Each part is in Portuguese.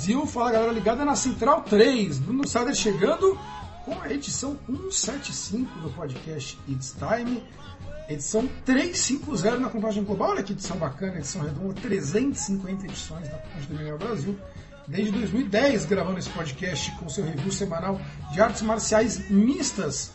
Brasil, fala galera ligada na Central 3. Bruno Sader chegando com a edição 175 do podcast It's Time. Edição 350 na contagem global, olha que edição bacana, edição redonda, 350 edições da contagem do MMA Brasil. Desde 2010 gravando esse podcast com seu review semanal de artes marciais mistas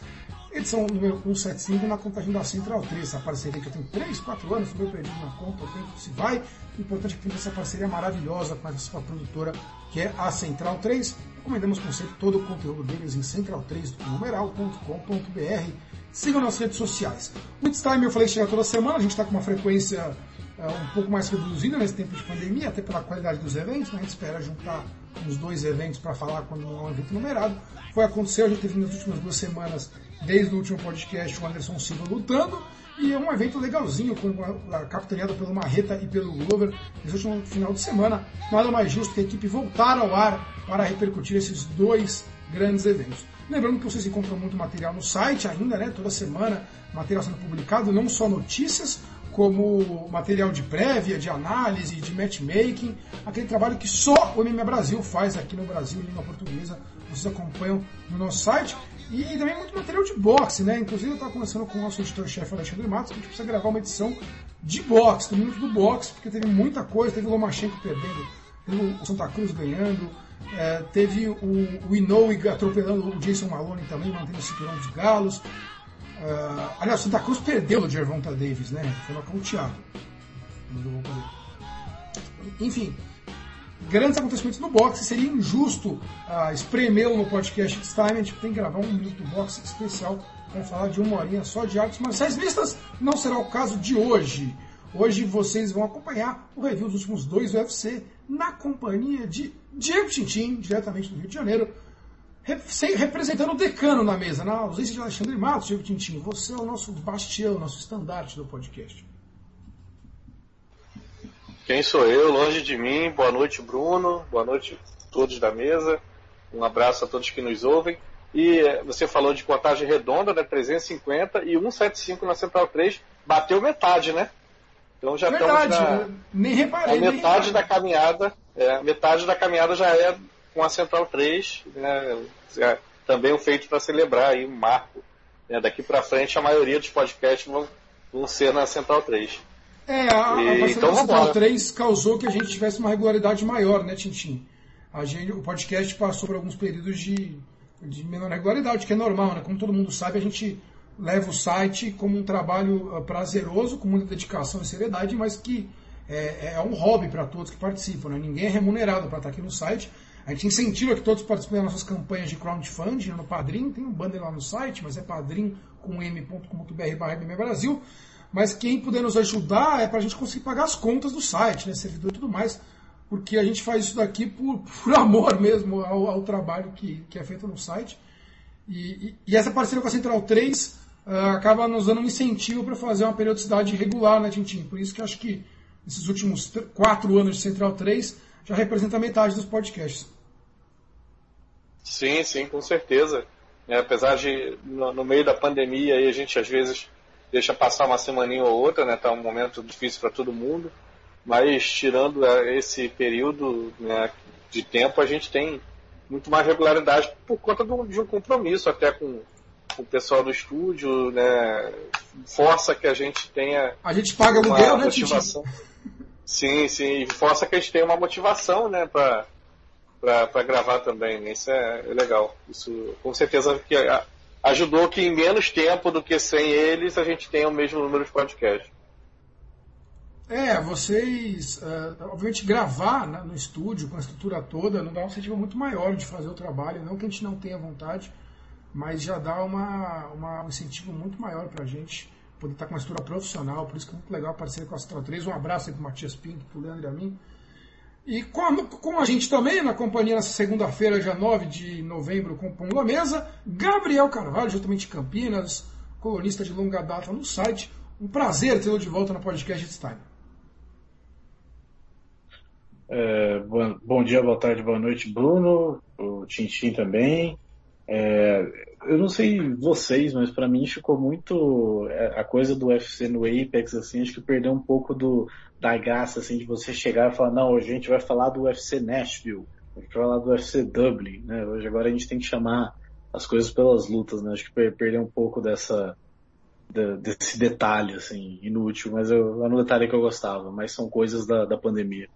edição número 175 na contagem da Central 3, essa parceria que eu tenho 3, 4 anos, fui perdido na conta, o tempo se vai. O importante é que tem essa parceria maravilhosa com essa produtora que é a Central 3. Recomendamos com sempre todo o conteúdo deles em central3numeral.com.br. Sigam nas redes sociais. O It's Time eu falei chega toda semana, a gente está com uma frequência é, um pouco mais reduzida nesse tempo de pandemia, até pela qualidade dos eventos, né? a gente espera juntar uns dois eventos para falar quando é um evento numerado. Foi acontecer, a gente teve nas últimas duas semanas desde o último podcast o Anderson Silva lutando. E é um evento legalzinho, capitaneado pelo Marreta e pelo Glover nesse último final de semana. Nada mais justo que a equipe voltar ao ar para repercutir esses dois grandes eventos. Lembrando que vocês encontram muito material no site ainda, né? Toda semana, material sendo publicado, não só notícias, como material de prévia, de análise, de matchmaking, aquele trabalho que só o MMA Brasil faz aqui no Brasil, em língua portuguesa. Vocês acompanham no nosso site. E, e, também muito material de boxe, né? Inclusive eu estava conversando com o nosso editor-chefe Alexandre Matos que a gente precisa gravar uma edição de boxe, do minuto do boxe, porque teve muita coisa, teve o Lomachenko perdendo, teve o Santa Cruz ganhando, é, teve o, o Inoue atropelando o Jason Maloney também, mantendo o cinturão dos galos. Uh, aliás, Santa Cruz perdeu o Gervonta Davis, né? Foi nocauteado. Enfim, grandes acontecimentos no boxe. Seria injusto uh, espremê-lo no podcast It's Time. A gente tem que gravar um minuto do boxe especial para falar de uma horinha só de artes marciais mistas. Não será o caso de hoje. Hoje vocês vão acompanhar o review dos últimos dois UFC na companhia de Diego Tintin, diretamente do Rio de Janeiro, representando o decano na mesa, na ausência de Alexandre Matos, Diego Tintin. Você é o nosso bastião, nosso estandarte do podcast. Quem sou eu? Longe de mim. Boa noite, Bruno. Boa noite a todos da mesa. Um abraço a todos que nos ouvem. E eh, você falou de contagem redonda, né? 350 e 175 na Central 3. Bateu metade, né? Então já Verdade, estamos na nem reparei, a metade da caminhada. É, metade da caminhada já é com a Central 3, né? É também um feito para celebrar aí um marco. Né? Daqui para frente a maioria dos podcasts vão, vão ser na Central 3. É, a, e, a então, Central 3 causou que a gente tivesse uma regularidade maior, né, Tintim? A gente, o podcast passou por alguns períodos de, de menor regularidade, que é normal, né? Como todo mundo sabe, a gente leva o site como um trabalho ah, prazeroso, com muita dedicação e seriedade, mas que é, é um hobby para todos que participam. Né? Ninguém é remunerado para estar aqui no site. A gente incentiva que todos participem das nossas campanhas de crowdfunding no Padrim. Tem um banner lá no site, mas é padrim com m.com.br barra Brasil. Mas quem puder nos ajudar é para a gente conseguir pagar as contas do site, né, servidor e tudo mais, porque a gente faz isso daqui por, por amor mesmo ao, ao trabalho que, que, é feito no site. E, e, e essa parceria com a Central 3 uh, acaba nos dando um incentivo para fazer uma periodicidade regular, né, Tintin? Por isso que acho que esses últimos quatro anos de Central 3 já representa metade dos podcasts. Sim, sim, com certeza. É, apesar de, no, no, meio da pandemia, aí a gente às vezes deixa passar uma semaninha ou outra, né? Tá um momento difícil para todo mundo. Mas tirando é, esse período né, de tempo, a gente tem muito mais regularidade por conta de um compromisso até com, o pessoal do estúdio, né, força que a gente tenha. A gente paga aluguel, né, motivação. Sim, sim, força que a gente tenha uma motivação, né, para para gravar também. Né? Isso é, é, legal. Isso com certeza que ajudou que em menos tempo do que sem eles a gente tenha o mesmo número de podcasts. É, vocês, uh, obviamente, gravar né, no estúdio com a estrutura toda não dá um incentivo muito maior de fazer o trabalho, não que a gente não tenha vontade, mas já dá uma, uma, um incentivo muito maior para a gente poder estar com uma estrutura profissional, por isso que é muito legal aparecer com a Central 3. Um abraço aí para o Matias Pink, para o Leandro e a mim. E com, com a gente também, na companhia, nessa segunda-feira, dia 9 de novembro, com Pão Mesa, Gabriel Carvalho, juntamente de Campinas, colunista de longa data no site. Um prazer tê-lo de volta no podcast It's Time. É, bom, bom, dia, boa tarde, boa noite, Bruno, o Tintin também. É, eu não sei vocês, mas para mim ficou muito é, a coisa do UFC no Apex, assim, acho que perdeu um pouco do, da graça, assim, de você chegar e falar, não, a gente vai falar do UFC Nashville, a gente vai falar do UFC Dublin, né? Hoje agora a gente tem que chamar as coisas pelas lutas, né? Acho que perdeu um pouco dessa, desse detalhe, assim, inútil, mas eu, é um detalhe que eu gostava, mas são coisas da, da pandemia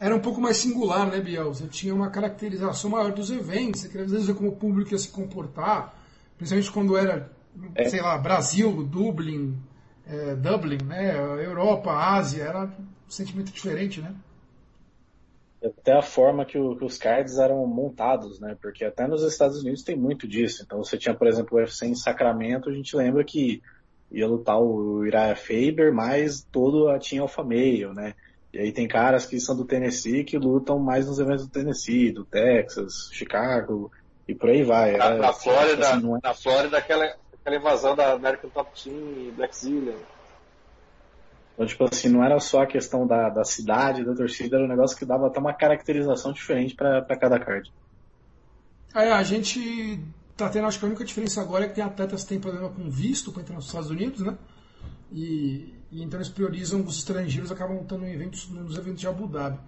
era um pouco mais singular, né, Biel? Você tinha uma caracterização maior dos eventos, você queria às vezes ver como o público ia se comportar, principalmente quando era, é. sei lá, Brasil, Dublin, é, Dublin, né, Europa, Ásia, era um sentimento diferente, né? Até a forma que, o, que, os cards eram montados, né? Porque até nos Estados Unidos tem muito disso. Então você tinha, por exemplo, o UFC em Sacramento, a gente lembra que ia lutar o Uriah Faber, mas todo tinha Alpha Male, né? E aí tem caras que são do Tennessee que lutam mais nos eventos do Tennessee, do Texas, Chicago e por aí vai. Na, é, na Flórida, assim, é... na Flórida aquela, aquela invasão da American Top Team e Black Zillion. Então, tipo assim, não era só a questão da, da cidade, da torcida, era um negócio que dava até uma caracterização diferente para cada card. É, a gente tá tendo, acho que a única diferença agora é que tem atletas que têm problema com visto para entrar nos Estados Unidos, né? E, e, então eles priorizam os estrangeiros, acabam estando em eventos, nos eventos de Abu Dhabi.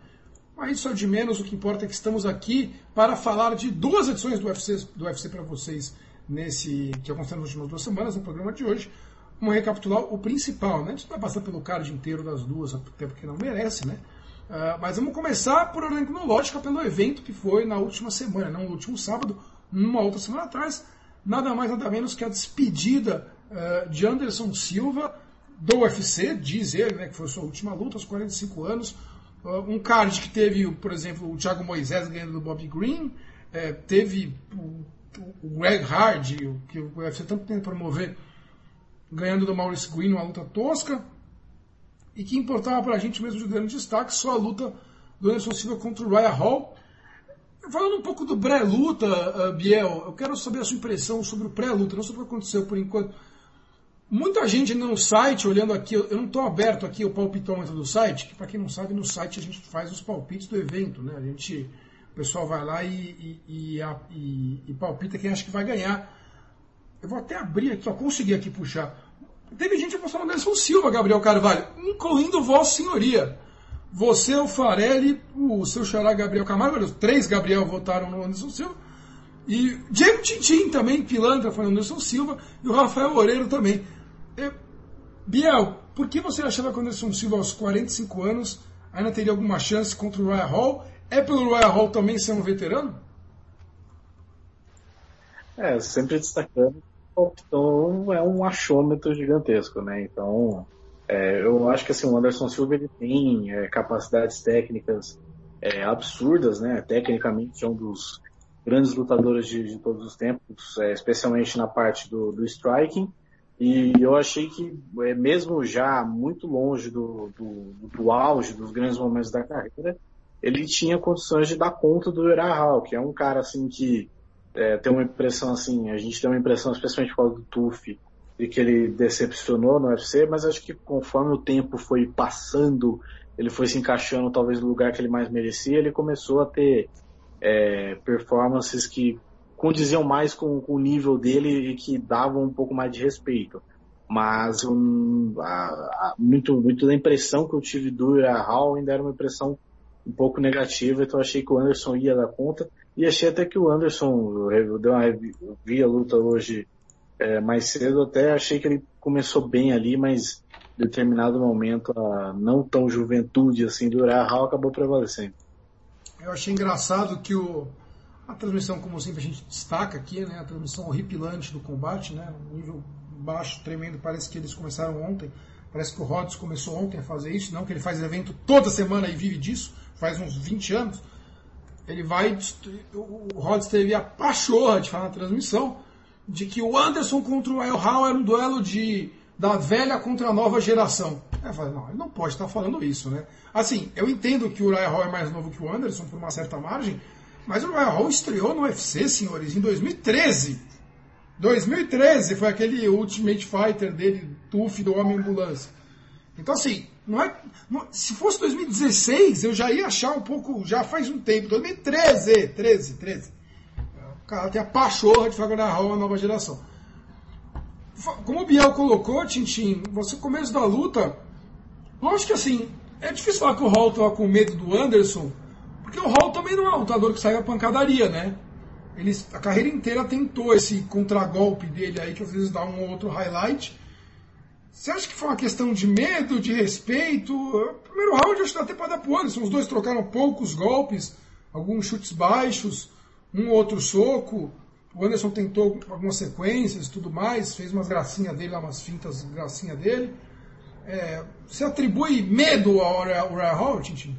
Mas isso é de menos, o que importa é que estamos aqui para falar de duas edições do UFC, do UFC para vocês, nesse que aconteceu nas últimas duas semanas, no programa de hoje. Vamos recapitular o principal, né? A gente não vai passar pelo card inteiro das duas, até porque não merece, né? Uh, mas vamos começar por ordem cronológica pelo evento que foi na última semana, não no último sábado, numa outra semana atrás, nada mais nada menos que a despedida uh, de Anderson Silva do UFC, diz ele, né, que foi sua última luta aos 45 anos. Uh, um card que teve, por exemplo, o Thiago Moisés ganhando do Bob Green, é, teve o, Greg Hard, que o UFC tanto tenta promover, ganhando do Maurice Green uma luta tosca. E que importava para a gente mesmo de grande destaque só a luta do Anderson Silva contra o Ryan Hall. Falando um pouco do pré-luta, uh, Biel, eu quero saber a sua impressão sobre o pré-luta, não sobre o que aconteceu por enquanto. Muita gente no site, olhando aqui, eu não estou aberto aqui o palpitômetro do site, que para quem não sabe, no site a gente faz os palpites do evento, né? A gente, o pessoal vai lá e, e, e, e palpita quem acha que vai ganhar. Eu vou até abrir aqui, ó, consegui aqui puxar. Teve gente apostando no Nelson Silva, Gabriel Carvalho, incluindo Vossa Senhoria. Você, o Farelli, o seu xará Gabriel Camargo, os três Gabriel votaram no Anderson Silva. E Diego Tintin também, pilantra, foi no Anderson Silva. E o Rafael Oreiro também. É, Biel, por que você achava que o Anderson Silva, aos 45 anos, ainda teria alguma chance contra o Royal Hall? É pelo Royal Hall também ser um veterano? É, sempre destacando então é um achômetro gigantesco, né? Então, é, eu acho que assim, o Anderson Silva ele tem é, capacidades técnicas é, absurdas, né? Tecnicamente é um dos grandes lutadores de, de todos os tempos, é, especialmente na parte do, do striking. E eu achei que, é, mesmo já muito longe do, do, do, auge, dos grandes momentos da carreira, ele tinha condições de dar conta do Hall, que é um cara assim que é, tem uma impressão assim, a gente tem uma impressão, especialmente por causa do Tuf, de que ele decepcionou no UFC, mas acho que conforme o tempo foi passando, ele foi se encaixando talvez no lugar que ele mais merecia, ele começou a ter é, performances que condiziam mais com, com, o nível dele e que davam um pouco mais de respeito. Mas um, a, a, muito, muito da impressão que eu tive do Hall ainda era uma impressão um pouco negativa, então achei que o Anderson ia dar conta. E achei até que o Anderson, eu, dei uma, eu vi a luta hoje é, mais cedo, até achei que ele começou bem ali, mas em determinado momento a não tão juventude assim do Hall acabou prevalecendo. Eu achei engraçado que o, a transmissão, como sempre a gente destaca aqui, né, a transmissão horripilante do combate, né, um nível baixo, tremendo, parece que eles começaram ontem. Parece que o Rhodes começou ontem a fazer isso, não que ele faz evento toda semana e vive disso, faz uns 20 anos. Ele vai. O Rhodes teve a pachorra de falar na transmissão de que o Anderson contra o El Hall era um duelo de da velha contra a nova geração. Eu falei, não, ele não pode estar falando isso, né? Assim, eu entendo que o Uriah Hall é mais novo que o Anderson por uma certa margem, mas o Royal Hall estreou no UFC, senhores, em 2013. 2013 foi aquele Ultimate Fighter dele, Tuf do Homem Ambulância. Então, assim, não é, não, se fosse 2016, eu já ia achar um pouco, já faz um tempo. 2013, 13, 13. cara tem a pachorra de fazer uma nova geração. Como o Biel colocou, Tintin, você começo da luta, lógico que assim, é difícil falar que o Hall estava com medo do Anderson, porque o Hall também não é um lutador que sai a pancadaria, né? Ele a carreira inteira tentou esse contragolpe dele aí, que às vezes dá um ou outro highlight. Você acha que foi uma questão de medo, de respeito? Primeiro round acho que até para dar pro Anderson. Os dois trocaram poucos golpes, alguns chutes baixos, um ou outro soco. O Anderson tentou algumas sequências e tudo mais, fez umas gracinhas dele, umas fintas gracinha dele. É, você atribui medo ao Uriah Hall, Tintin?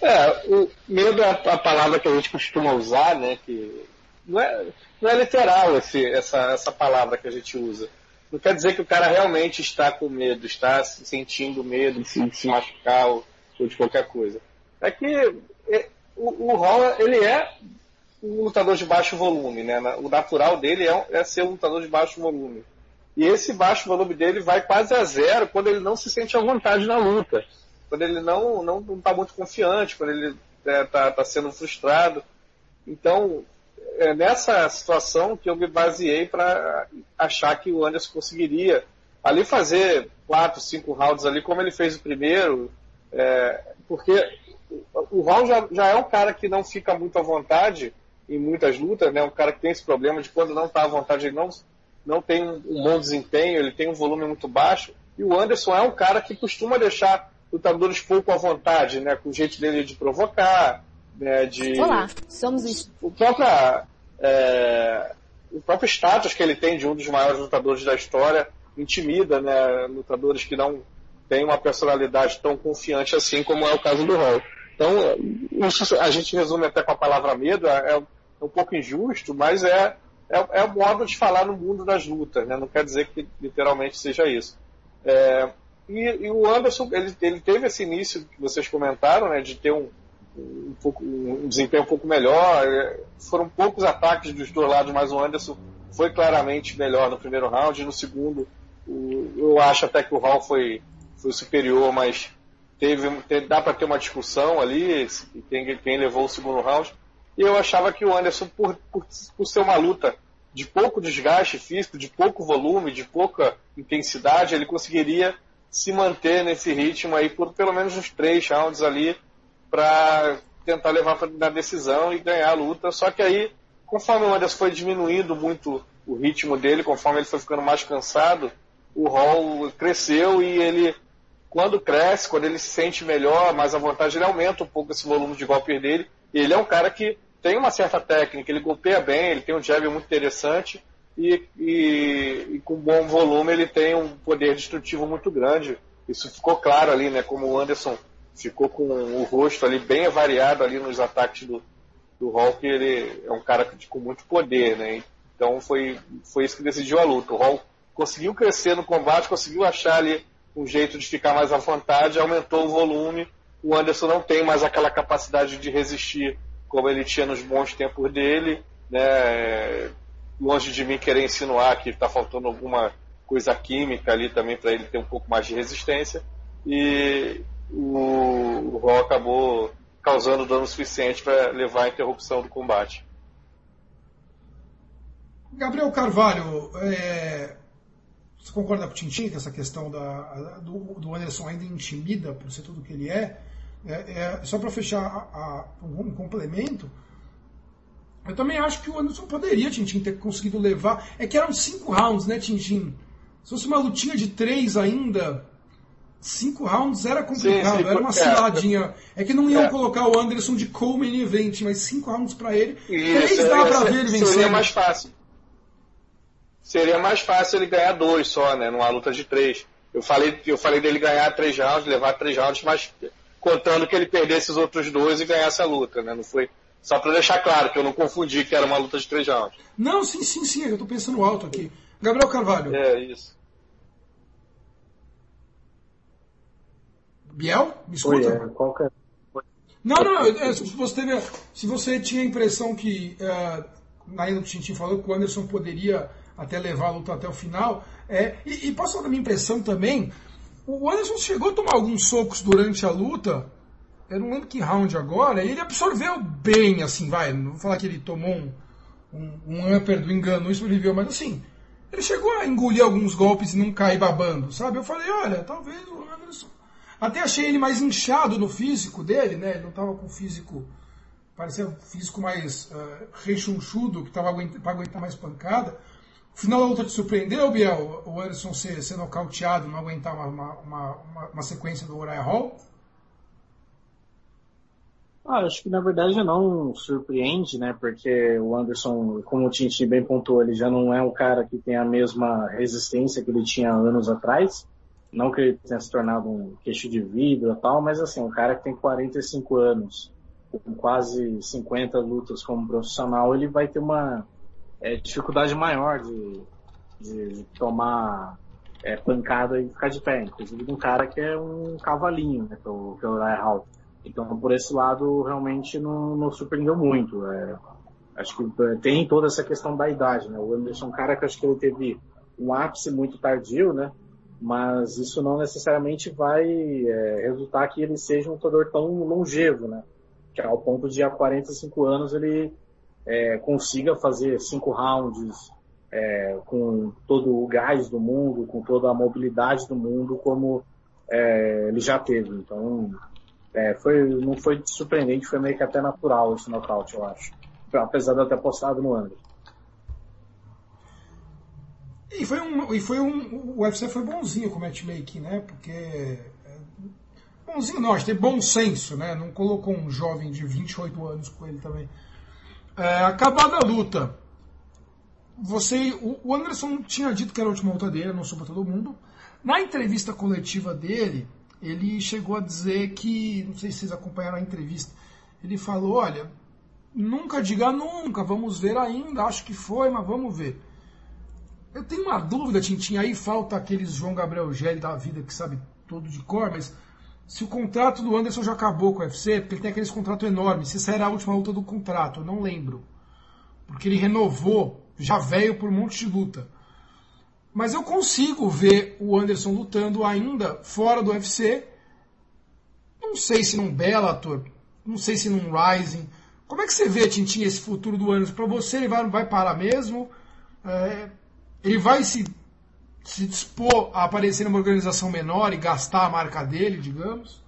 É, o medo é a palavra que a gente costuma usar, né? Que não é, não é literal esse, essa, essa palavra que a gente usa. Não quer dizer que o cara realmente está com medo, está sentindo medo de se, de se machucar ou, ou, de qualquer coisa. É que é, o, o ele é um lutador de baixo volume, né? O natural dele é, é ser um lutador de baixo volume. E esse baixo volume dele vai quase a zero quando ele não se sente à vontade na luta quando ele não não está muito confiante, quando ele está é, tá, sendo frustrado. Então, é nessa situação que eu me baseei para achar que o Anderson conseguiria ali fazer quatro, cinco rounds ali, como ele fez o primeiro, é, porque o Raul já, já, é um cara que não fica muito à vontade em muitas lutas, né? Um cara que tem esse problema de quando não está à vontade, ele não, não tem um bom desempenho, ele tem um volume muito baixo. E o Anderson é um cara que costuma deixar lutadores pouco à vontade, né? Com o jeito dele de provocar, né? De, Olá, somos o próprio, é, o próprio status que ele tem de um dos maiores lutadores da história intimida, né? Lutadores que não têm uma personalidade tão confiante assim como é o caso do Hall. Então, isso a gente resume até com a palavra medo, é, é um pouco injusto, mas é, é, é o modo de falar no mundo das lutas, né? Não quer dizer que literalmente seja isso. É, e, e, o Anderson, ele, ele teve esse início que vocês comentaram, né, de ter um, um, pouco, um desempenho um pouco melhor. Foram poucos ataques dos dois lados, mas o Anderson foi claramente melhor no primeiro round. No segundo, o, eu acho até que o Hall foi, foi superior, mas teve, teve dá para ter uma discussão ali, quem, quem levou o segundo round. E eu achava que o Anderson, por, por, por ser uma luta de pouco desgaste físico, de pouco volume, de pouca intensidade, ele conseguiria se manter nesse ritmo aí por pelo menos uns três rounds ali para tentar levar na decisão e ganhar a luta. Só que aí, conforme o Anderson foi diminuindo muito o ritmo dele, conforme ele foi ficando mais cansado, o Hall cresceu e ele, quando cresce, quando ele se sente melhor, mais à vontade, ele aumenta um pouco esse volume de golpes dele. Ele é um cara que tem uma certa técnica, ele golpeia bem, ele tem um jab muito interessante e, e, e, com bom volume ele tem um poder destrutivo muito grande. Isso ficou claro ali, né? Como o Anderson ficou com o rosto ali bem variado ali nos ataques do, do Hulk, ele é um cara com muito poder, né? Então foi, foi isso que decidiu a luta. O Hulk conseguiu crescer no combate, conseguiu achar ali um jeito de ficar mais à vontade, aumentou o volume. O Anderson não tem mais aquela capacidade de resistir como ele tinha nos bons tempos dele, né? Longe de mim querer insinuar que está faltando alguma coisa química ali também para ele ter um pouco mais de resistência. E o, o acabou causando dano suficiente para levar à interrupção do combate. Gabriel Carvalho, é, você concorda com o Tintin que essa questão da, do, do, Anderson ainda intimida por ser tudo que ele é? é, é só para fechar a, a, um complemento, eu também acho que o Anderson poderia, Tintin, ter conseguido levar. É que eram cinco rounds, né, Tintin? Se fosse uma lutinha de três ainda, cinco rounds era complicado, sim, sim, era uma ciladinha. É, é que não iam é. colocar o Anderson de co-main event, mas cinco rounds para ele. Isso, três dá pra ver ele vencendo. Seria mais fácil. Seria mais fácil ele ganhar dois só, né, numa luta de três. Eu falei, eu falei dele ganhar três rounds, levar três rounds, mas contando que ele perdesse os outros dois e ganhasse a luta, né? Não foi só para deixar claro que eu não confundi que era uma luta de três rounds. Não, sim, sim, sim, eu estou pensando alto aqui. Gabriel Carvalho. É, isso. Biel? Me escuta? Oi, é, qual que é? Não, não, é, se, você teve, se você tinha a impressão que, é, ainda o Tintin falou que o Anderson poderia até levar a luta até o final, é, e, e posso falar da minha impressão também, o Anderson chegou a tomar alguns socos durante a luta, eu não lembro que round agora, ele absorveu bem, assim, vai. Não vou falar que ele tomou um, um, um upper do engano, isso ele viu, mas assim, ele chegou a engolir alguns golpes e não cair babando, sabe? Eu falei, olha, talvez o Anderson. Até achei ele mais inchado no físico dele, né? Ele não tava com físico. Parecia um físico mais uh, rechonchudo, que tava para aguentar mais pancada. O final da luta te surpreendeu, Biel? O Anderson ser, ser nocauteado, não aguentar uma, uma, uma, uma sequência do Uriah Hall? Ah, acho que na verdade não surpreende, né? Porque o Anderson, como o Tintin bem pontuou, ele já não é um cara que tem a mesma resistência que ele tinha anos atrás. Não que ele tenha se tornado um queixo de vidro e tal, mas assim, um cara que tem 45 anos, com quase 50 lutas como profissional, ele vai ter uma é, dificuldade maior de, de tomar é, pancada e ficar de pé. Inclusive de um cara que é um cavalinho, né? Que é o, o Hall. Então, por esse lado, realmente não, não surpreendeu muito. É, acho que é, tem toda essa questão da idade, né? O Anderson é cara que acho que ele teve um ápice muito tardio, né? Mas isso não necessariamente vai é, resultar que ele seja um lutador tão longevo, né? Que ao ponto de há 45 anos ele é, consiga fazer cinco rounds é, com todo o gás do mundo, com toda a mobilidade do mundo, como é, ele já teve. Então, é, foi, não foi surpreendente, foi meio que até natural esse nocaute, eu acho. Apesar de eu ter postado no ano. E foi um, e foi um, o UFC foi bonzinho com o matchmaking, né? Porque é, bonzinho não, acho que tem bom senso, né? Não colocou um jovem de 28 anos com ele também. É, acabada a luta, você, o Anderson tinha dito que era a última luta dele, não para todo mundo. Na entrevista coletiva dele, ele chegou a dizer que, não sei se vocês acompanharam a entrevista, ele falou, olha, nunca diga nunca, vamos ver ainda, acho que foi, mas vamos ver. Eu tenho uma dúvida, Tintin, aí falta aqueles João Gabriel Gelli da vida que sabe tudo de cor, mas se o contrato do Anderson já acabou com o UFC, porque ele tem aqueles contratos enormes, se era a última luta do contrato, eu não lembro. Porque ele renovou, já veio por um monte de luta. Mas eu consigo ver o Anderson lutando ainda fora do UFC. Não sei se num Bellator, não sei se num Rising. Como é que você vê, Tintin, esse futuro do Anderson? Para você, ele vai, vai parar mesmo? É, ele vai se, se dispor a aparecer numa organização menor e gastar a marca dele, digamos?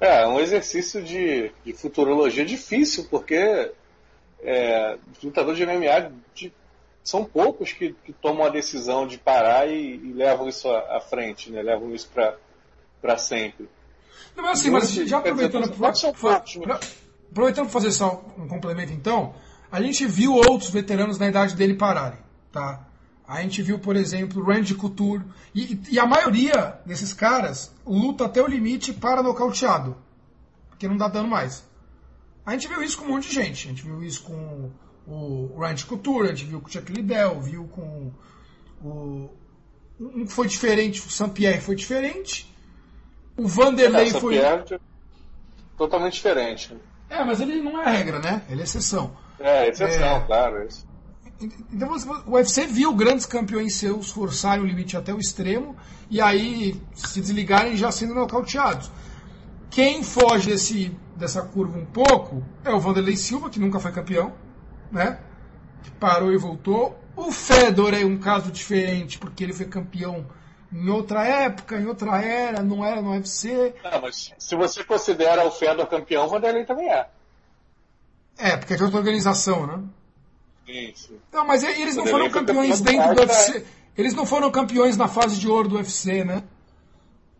É, um exercício de, de futurologia difícil, porque é, lutador de MMA de são poucos que, que, tomam a decisão de parar e, e levam isso à, à, frente, né? levam isso para sempre. Não, mas assim, mas já aproveitando para aproveitando fazer só um complemento então, a gente viu outros veteranos na idade dele pararem, tá? A gente viu, por exemplo, Randy Couture e, e a maioria desses caras luta até o limite para nocauteado, porque não dá dano mais. A gente viu isso com um monte de gente. A gente viu isso com o Randy Couture, a gente viu com o Chuck Liddell, viu com o. Um foi diferente, o Saint-Pierre foi diferente. O Vanderlei é, foi. É totalmente diferente. É, mas ele não é regra, né? Ele é exceção. É, exceção, é... claro. Isso. Então o UFC viu grandes campeões seus forçarem o limite até o extremo e aí se desligarem já sendo nocauteados. Quem foge desse, dessa curva um pouco é o Vanderlei Silva, que nunca foi campeão né? Que parou e voltou. O Fedor é um caso diferente, porque ele foi campeão em outra época, em outra era, não era no UFC. Não, mas se você considera o Fedor campeão, o Vanderlei também é. É, porque é de outra organização, né? Isso. Não, mas eles não foram campeões dentro do UFC. Eles não foram campeões na fase de ouro do UFC, né?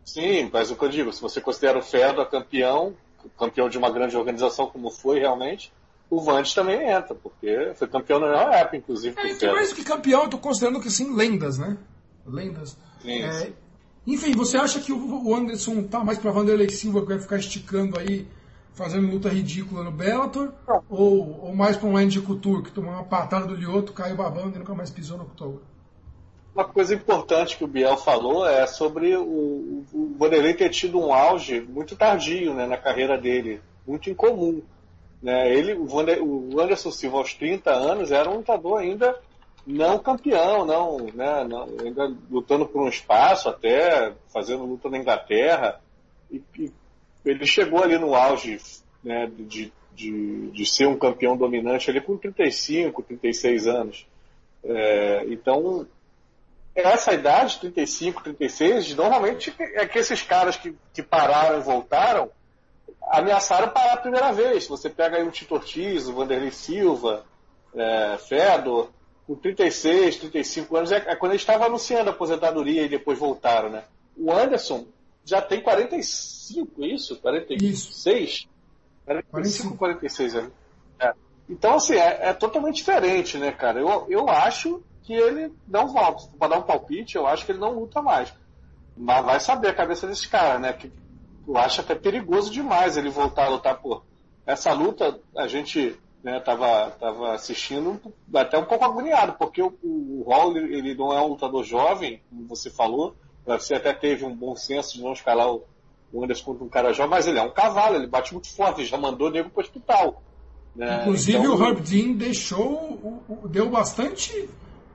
Sim, mas o que eu digo, se você considera o Fedor campeão, campeão de uma grande organização como foi realmente, o Vandes também entra, porque foi campeão na época, inclusive. É, que mais que campeão, eu tô considerando que sim, lendas, né? Lendas. É. Enfim, você acha que o Anderson tá mais pra Vanderlei Silva, que vai ficar esticando aí, fazendo luta ridícula no Bellator? Ou, ou mais pra um Andy Couture, que tomou uma patada do Lioto, caiu babando e nunca mais pisou no octógono? Uma coisa importante que o Biel falou é sobre o, o Vanderlei ter tido um auge muito tardio né, na carreira dele, muito incomum. Né? Ele, o Anderson Silva, aos 30 anos, era um lutador ainda não campeão, não, né, não, ainda lutando por um espaço até, fazendo luta na Inglaterra. e, e ele chegou ali no auge né, de, de, de ser um campeão dominante ali com 35, 36 anos. É, então, essa idade, 35, 36, normalmente é que esses caras que, que pararam e voltaram ameaçaram parar a primeira vez. Você pega aí o Tito Ortiz, o Vanderlei Silva, é, Fedor, com 36, 35 anos, é, é quando eles estavam anunciando a aposentadoria e depois voltaram, né? O Anderson já tem 45, isso? 46? Isso. 45, 46 anos. É. Então, assim, é, é, totalmente diferente, né, cara? Eu, eu acho que ele não volta. Para dar um palpite, eu acho que ele não luta mais. Mas vai saber a cabeça desse cara, né? Que eu acho até perigoso demais ele voltar a lutar por. Essa luta, a gente né, tava, tava assistindo até um pouco agoniado, porque o, o Hall ele não é um lutador jovem, como você falou, você até teve um bom senso de não escalar o, o Anderson contra um cara jovem, mas ele é um cavalo, ele bate muito forte, já mandou nego para o hospital. Né? Inclusive então, o Herb Dean deixou, deu bastante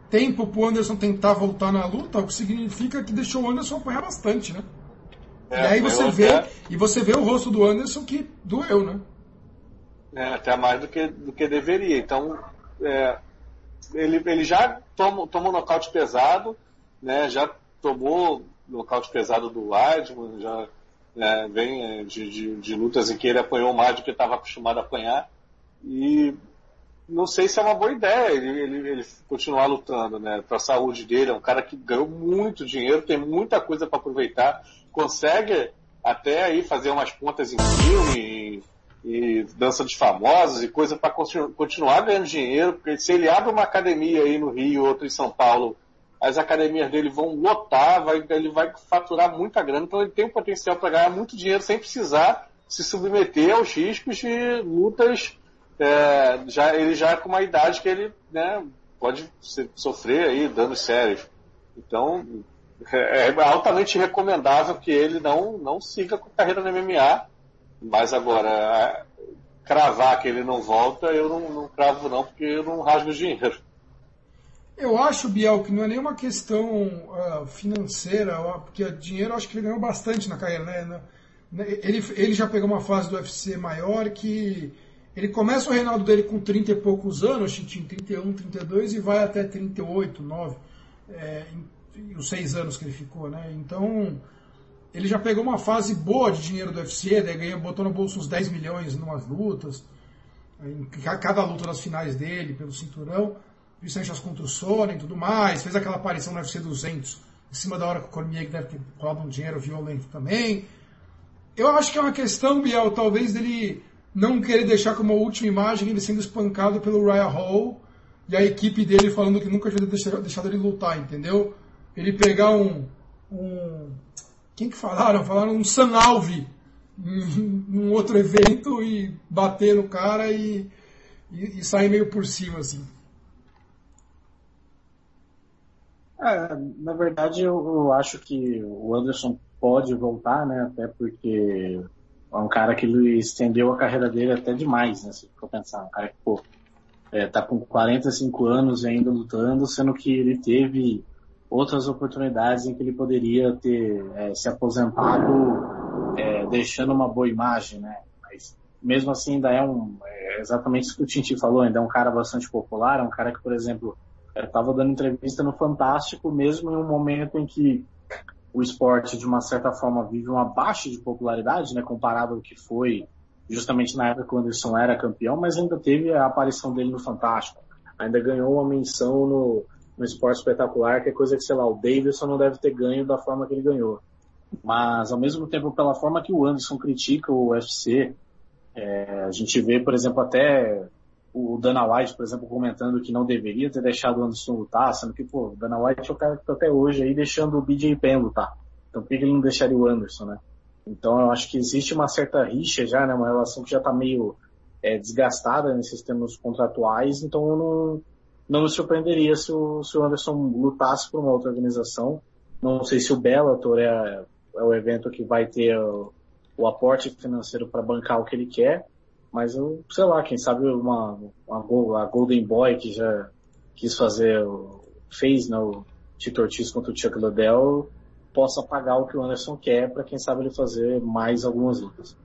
tempo para o Anderson tentar voltar na luta, o que significa que deixou o Anderson apanhar bastante, né? É, e aí você vê, até... e você vê o rosto do Anderson que doeu, né? É, até mais do que, do que deveria. Então, é, ele, ele já toma, toma um nocaute pesado, né? Já tomou nocaute pesado do Weidman, já né, vem é, de, de, de, lutas em que ele apanhou mais do que estava acostumado a apanhar. E não sei se é uma boa ideia ele, ele, ele continuar lutando, né? Para a saúde dele, é um cara que ganhou muito dinheiro, tem muita coisa para aproveitar, consegue até aí fazer umas pontas em filme e, e dança dos famosos e coisa para continuar ganhando dinheiro, porque se ele abre uma academia aí no Rio, outra em São Paulo, as academias dele vão lotar, vai, ele vai faturar muita grana, então ele tem o potencial para ganhar muito dinheiro sem precisar se submeter aos riscos de lutas. É, já, ele já com uma idade que ele né, pode sofrer aí danos sérios. Então, é, é altamente recomendável que ele não, não siga com carreira no MMA, mas agora, cravar que ele não volta, eu não, não cravo não, porque eu não rasgo dinheiro. Eu acho, Biel, que não é nenhuma questão uh, financeira, porque dinheiro eu acho que ele ganhou bastante na carreira, né? Ele, ele já pegou uma fase do UFC maior que ele começa o reinado dele com 30 e poucos anos, tinha 31, 32 e vai até 38, 9, é, os seis anos que ele ficou, né? Então, ele já pegou uma fase boa de dinheiro do UFC, daí ganhou, botou no bolso uns 10 milhões em umas lutas, em cada luta das finais dele, pelo cinturão principalmente as contra o e tudo mais, fez aquela aparição no UFC 200, em cima da hora que o Cormier deve ter rolado um dinheiro violento também. Eu acho que é uma questão, Biel, talvez dele não querer deixar como última imagem ele sendo espancado pelo Ryan Hall e a equipe dele falando que nunca tinha deixado ele lutar, entendeu? Ele pegar um. um quem que falaram? Falaram um Sanalve num outro evento e bater no cara e, e, e sair meio por cima, assim. É, na verdade, eu, eu, acho que o Anderson pode voltar, né? Até porque é um cara que ele estendeu a carreira dele até demais, né? Se for pensar, um cara que, pô, é, tá com 45 anos ainda lutando, sendo que ele teve outras oportunidades em que ele poderia ter é, se aposentado é, deixando uma boa imagem, né? Mas mesmo assim ainda é um, é exatamente isso que o Tinti falou, ainda é um cara bastante popular, é um cara que, por exemplo, estava dando entrevista no Fantástico, mesmo em um momento em que o esporte, de uma certa forma, vive uma baixa de popularidade, né, comparado ao que foi justamente na época que o Anderson era campeão, mas ainda teve a aparição dele no Fantástico. Ainda ganhou uma menção no, no esporte espetacular, que é coisa que, sei lá, o Davidson não deve ter ganho da forma que ele ganhou. Mas, ao mesmo tempo, pela forma que o Anderson critica o UFC, é, a gente vê, por exemplo, até o Dana White, por exemplo, comentando que não deveria ter deixado o Anderson lutar, sendo que, pô, o Dana White é o cara que tá até hoje aí deixando o BJ Penn lutar. Então por que ele não deixaria o Anderson, né? Então eu acho que existe uma certa rixa já, né? Uma relação que já tá meio é, desgastada nesses termos contratuais, então eu não, não me surpreenderia se o, se o Anderson lutasse por uma outra organização. Não sei se o Bellator é, é o evento que vai ter o, o aporte financeiro para bancar o que ele quer, mas eu, sei lá, quem sabe uma, uma a Golden Boy que já quis fazer, fez né, o Tito Ortiz contra o Chuck Liddell, possa pagar o que o Anderson quer para quem sabe ele fazer mais algumas lutas.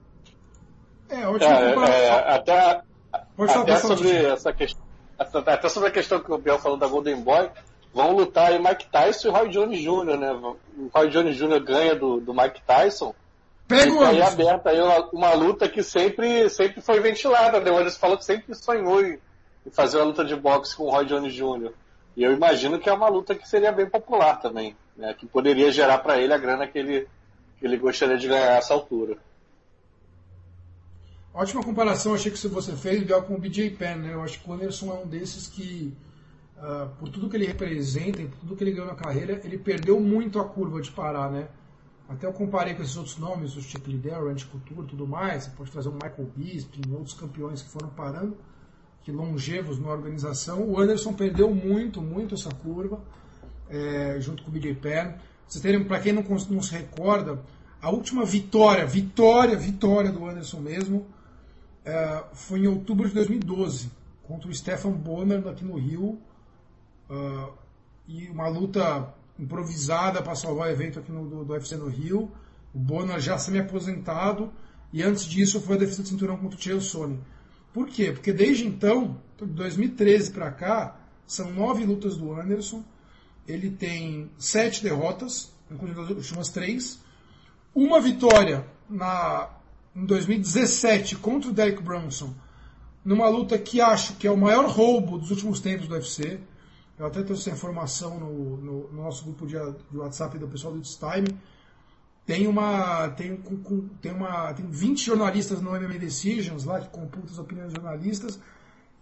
É, ótimo. É, é, até até sobre essa questão, até sobre a questão que o Biel falou da Golden Boy, vão lutar aí Mike Tyson e Roy Jones Jr., né? O Roy Jones Jr. ganha do, do Mike Tyson. Pega o aí aberta aí uma, uma, luta que sempre, sempre foi ventilada. Né? O Anderson falou que sempre sonhou em, fazer uma luta de boxe com o Roy Jones Jr. E eu imagino que é uma luta que seria bem popular também, né? que poderia gerar para ele a grana que ele, que ele gostaria de ganhar a essa altura. Ótima comparação, achei que você fez, Biel, com o BJ Penn. Né? Eu acho que o Anderson é um desses que, uh, por tudo que ele representa, por tudo que ele ganhou na carreira, ele perdeu muito a curva de parar. Né? Até eu comparei com esses outros nomes, o Chip Liddell, Randy Couture tudo mais. Você pode trazer o Michael Bisping, outros campeões que foram parando, que longevos na organização. O Anderson perdeu muito, muito essa curva, é, junto com o BJ Penn. Para quem não, não se recorda, a última vitória, vitória, vitória do Anderson mesmo, é, foi em outubro de 2012, contra o Stefan Bonner aqui no Rio. Uh, e uma luta improvisada para salvar o evento aqui no, do, do UFC no Rio. O Bonner já semi-aposentado. E antes disso foi a defesa de cinturão contra o Chael Sonnen. Por quê? Porque desde então, de 2013 para cá, são nove lutas do Anderson. Ele tem sete derrotas, incluindo as últimas três. Uma vitória na em 2017 contra o Derek Brunson, numa luta que acho que é o maior roubo dos últimos tempos do UFC. Eu até trouxe essa informação no, no, no nosso grupo de, de, WhatsApp do pessoal do It's Time. Tem uma. Tem, tem, uma, tem 20 jornalistas no MMA Decisions lá que computam as opiniões dos jornalistas.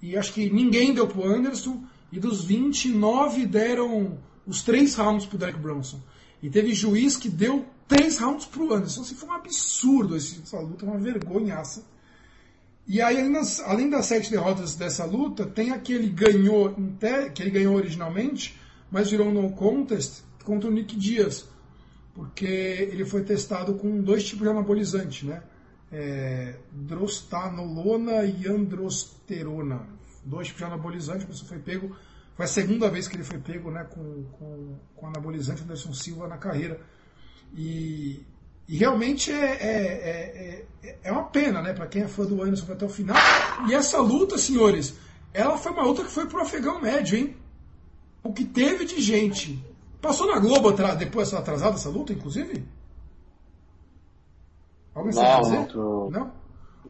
E acho que ninguém deu pro Anderson. E dos 29 deram os três rounds pro Derek Brunson. E teve juiz que deu três rounds pro Anderson. Assim, foi um absurdo essa luta, uma vergonhaça. E aí, além das sete derrotas dessa luta, tem aquele ganhou, que ele ganhou originalmente, mas virou no contest contra o Nick Diaz, porque ele foi testado com dois tipos de anabolizante, né? É, drostanolona e androsterona. Dois tipos de anabolizante, você foi pego. Foi a segunda vez que ele foi pego né, com, com, com anabolizante Anderson Silva na carreira. E, e realmente é, é, é, é, uma pena, né? Para quem é fã do Anderson até o final. E essa luta, senhores, ela foi uma luta que foi pro afegão médio, hein? O que teve de gente. Passou na Globo depois atrasada essa luta, inclusive? Alguém não, dizer? Não, não?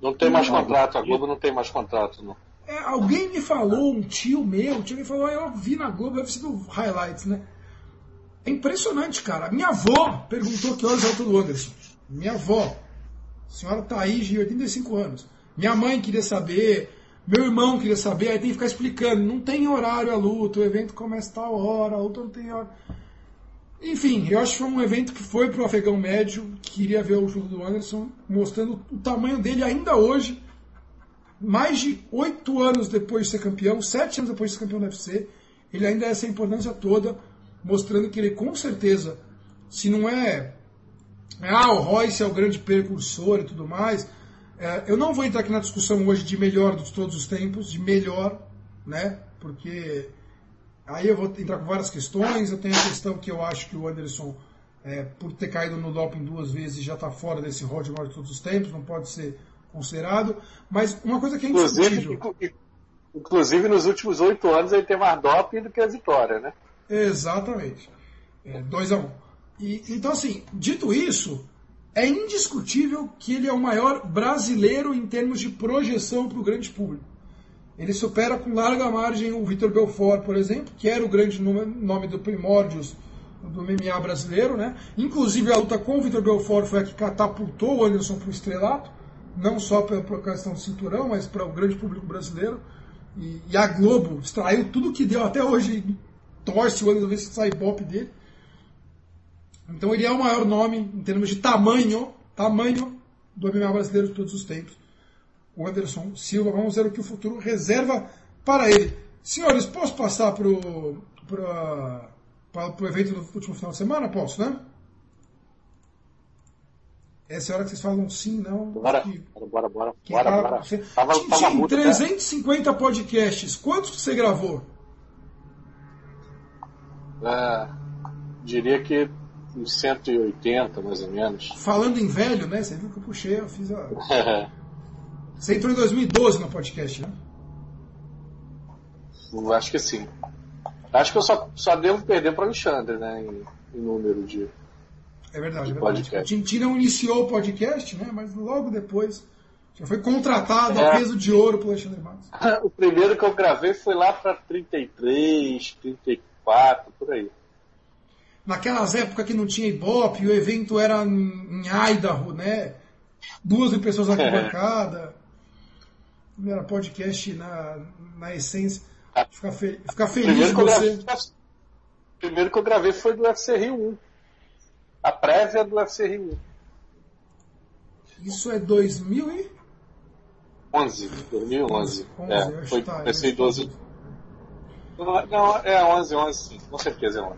Não tem mais contrato, a Globo não tem mais contrato, não. É, alguém me falou, um tio meu, um tio me falou, eu vi na Globo, deve ser do Highlights, né? É impressionante, cara. Minha avó perguntou que horas é o do Anderson. Minha avó. A senhora tá aí de 85 anos. Minha mãe queria saber, meu irmão queria saber, aí tem que ficar explicando. Não tem horário a luta, o evento começa tal hora, a luta não tem hora. Enfim, eu acho que foi um evento que foi pro afegão médio, que queria ver o jogo do Anderson, mostrando o tamanho dele ainda hoje, mais de oito anos depois de ser campeão, sete anos depois de ser campeão do UFC, ele ainda é essa importância toda mostrando que ele com certeza, se não é, é ah, o Royce é o grande precursor e tudo mais, é, eu não vou entrar aqui na discussão hoje de melhor de todos os tempos, de melhor, né? Porque aí eu vou entrar com várias questões. Eu tenho a questão que eu acho que o Anderson, é, por ter caído no doping duas vezes, já está fora desse rol de maior de todos os tempos, não pode ser considerado. Mas uma coisa que é indiscutível. Inclusive, inclusive nos últimos oito anos ele tem mais doping do que a vitória, né? Exatamente. 2 é, a 1 um. E, então, assim, dito isso, é indiscutível que ele é o maior brasileiro em termos de projeção para o grande público. Ele supera com larga margem o Vitor Belfort, por exemplo, que era o grande nome do Primórdios do MMA brasileiro. Né? Inclusive, a luta com o Vitor Belfort foi a que catapultou o Anderson para o estrelato, não só pela questão do cinturão, mas para o grande público brasileiro. E, e a Globo extraiu tudo que deu até hoje torce o olho ver se sai pop dele. Então ele é o maior nome em termos de tamanho, tamanho do MMA brasileiro de todos os tempos. O Anderson Silva, vamos ver o que o futuro reserva para ele. Senhores, posso passar para o evento do último final de semana? Posso, né? Essa é a hora que vocês falam sim, não. Bora, que, bora, bora, bora. bora, bora. Você... Tava, tava 350 né? podcasts. Quantos você gravou? É, diria que uns 180 mais ou menos. Falando em velho, né? Você viu que eu puxei, eu fiz a. Você entrou em 2012 no podcast, né? Eu acho que sim. Acho que eu só, só devo perder para o Alexandre, né? Em, em, número de. É verdade, é verdade. O Tintin não iniciou o podcast, né? Mas logo depois já foi contratado é. a peso de ouro pelo Alexandre Matos. o primeiro que eu gravei foi lá para 33, 34, por aí. Naquelas épocas que não tinha Ibope, o evento era em Idaho, né? Duas mil pessoas na bancada. Era podcast na, na essência. Ficar, fe ficar feliz com você. O primeiro que eu gravei foi do UFC Rio 1. A prévia do UFC Rio 1. Isso é 2000 e? 11, 2011. 11, é, foi, tá, comecei 12. Não, é 11, 11 sim, com certeza é 11.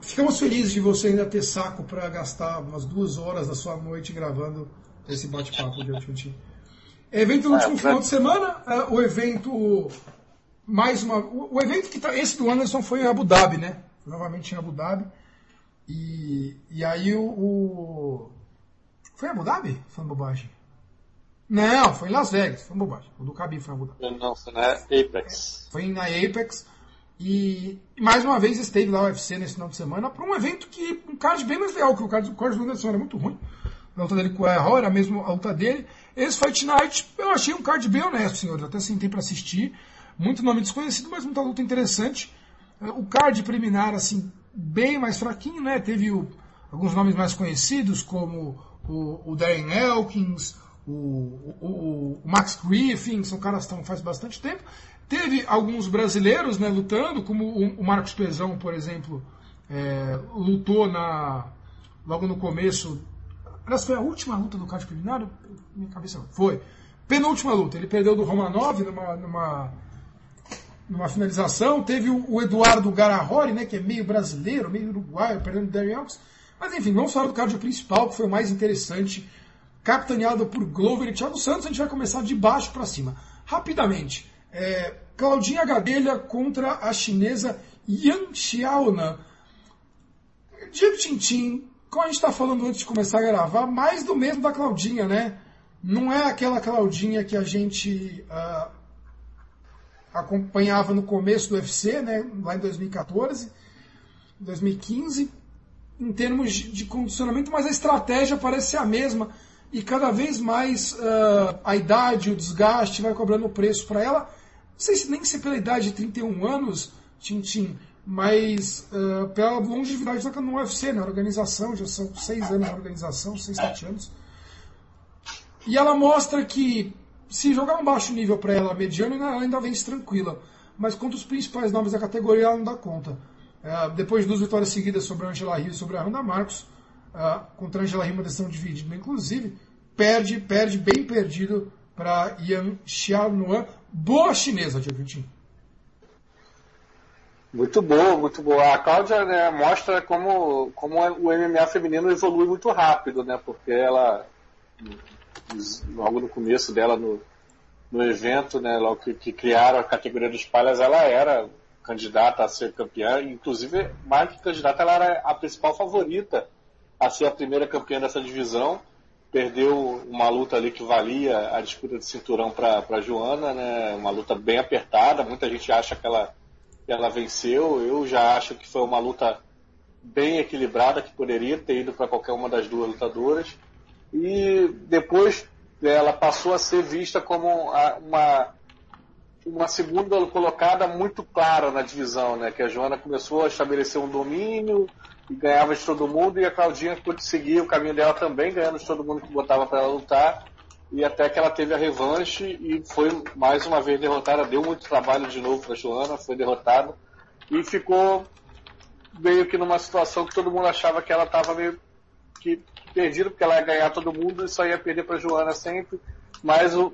Ficamos felizes de você ainda ter saco para gastar umas duas horas da sua noite gravando esse bate-papo de Ultimate Evento no é, último final de semana, é, o evento mais uma. O, evento que tá. Esse do Anderson foi em Abu Dhabi, né? Novamente em Abu Dhabi. E, e aí o, o. Foi em Abu Dhabi? Foi bobagem. Não, foi em Las Vegas, foi bobagem. O do Khabib foi em Abu Dhabi. Não, foi na Apex. Foi na Apex. E, e mais uma vez esteve lá o UFC nesse final de semana para um evento que um card bem mais legal, que o card, o card do Anderson era muito ruim. A luta dele com o Errol era mesmo a luta dele. Esse Fight Night eu achei um card bem honesto, senhores. Até sentei para assistir. Muito nome desconhecido, mas muita luta interessante. O card preliminar, assim, bem mais fraquinho, né? Teve o, alguns nomes mais conhecidos, como o, o Darren Elkins, o, o, o, Max Griffin, são caras que estão faz bastante tempo. Teve alguns brasileiros né, lutando, como o, o Marcos Pezão, por exemplo, é, lutou na, logo no começo. Aliás, foi a última luta do card preliminar? Minha cabeça foi. Penúltima luta. Ele perdeu do Romanov numa, numa numa finalização. Teve o, o Eduardo Garahori, né, que é meio brasileiro, meio uruguaio, perdendo o Darren Elks. Mas enfim, vamos falar do card principal, que foi o mais interessante, capitaneado por Glover e Thiago Santos. A gente vai começar de baixo para cima. Rapidamente, é, Claudinha Gadelha contra a chinesa Yan Xiaonan. Diego Tintin, como a gente está falando antes de começar a gravar, mais do mesmo da Claudinha, né? Não é aquela Claudinha que a gente uh, acompanhava no começo do UFC, né, lá em 2014, 2015, em termos de condicionamento, mas a estratégia parece ser a mesma e cada vez mais uh, a idade, o desgaste vai cobrando preço para ela. Não sei se nem se pela idade de 31 anos, Tintin, mas uh, pela longevidade da no UFC, na organização, já são seis anos na organização, seis, sete anos. E ela mostra que se jogar um baixo nível para ela, mediano, ela ainda vence tranquila. Mas contra os principais nomes da categoria, ela não dá conta. É, depois de duas vitórias seguidas sobre a Angela Hill e sobre a Ronda Marcos, é, contra a Angela Hill uma decisão dividida, inclusive, perde, perde bem perdido para Yan Xiaonuan. Boa chinesa, Diego Muito boa, muito boa. A Cláudia né, mostra como, como o MMA feminino evolui muito rápido, né? Porque ela logo no começo dela no, no evento, né, logo que, que criaram a categoria dos palhas, ela era candidata a ser campeã, inclusive mais que candidata, ela era a principal favorita a ser a primeira campeã dessa divisão. Perdeu uma luta ali que valia a disputa de cinturão para Joana, né? Uma luta bem apertada. Muita gente acha que ela, que ela venceu. Eu já acho que foi uma luta bem equilibrada, que poderia ter ido para qualquer uma das duas lutadoras e depois ela passou a ser vista como uma, uma segunda colocada muito clara na divisão, né? Que a Joana começou a estabelecer um domínio e ganhava de todo mundo, e a Claudinha pôde seguir o caminho dela também, ganhando de todo mundo que botava para ela lutar, e até que ela teve a revanche e foi mais uma vez derrotada, deu muito trabalho de novo para Joana, foi derrotada, e ficou meio que numa situação que todo mundo achava que ela estava meio que perdido, porque ela ia ganhar todo mundo e só ia perder para Joana sempre. Mas o,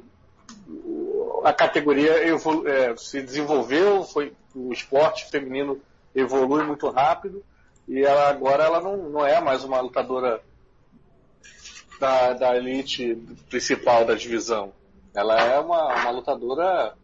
a categoria evolu, é, se desenvolveu, foi, o esporte feminino evolui muito rápido e ela agora ela não, não é mais uma lutadora da, da elite principal da divisão. Ela é uma, uma lutadora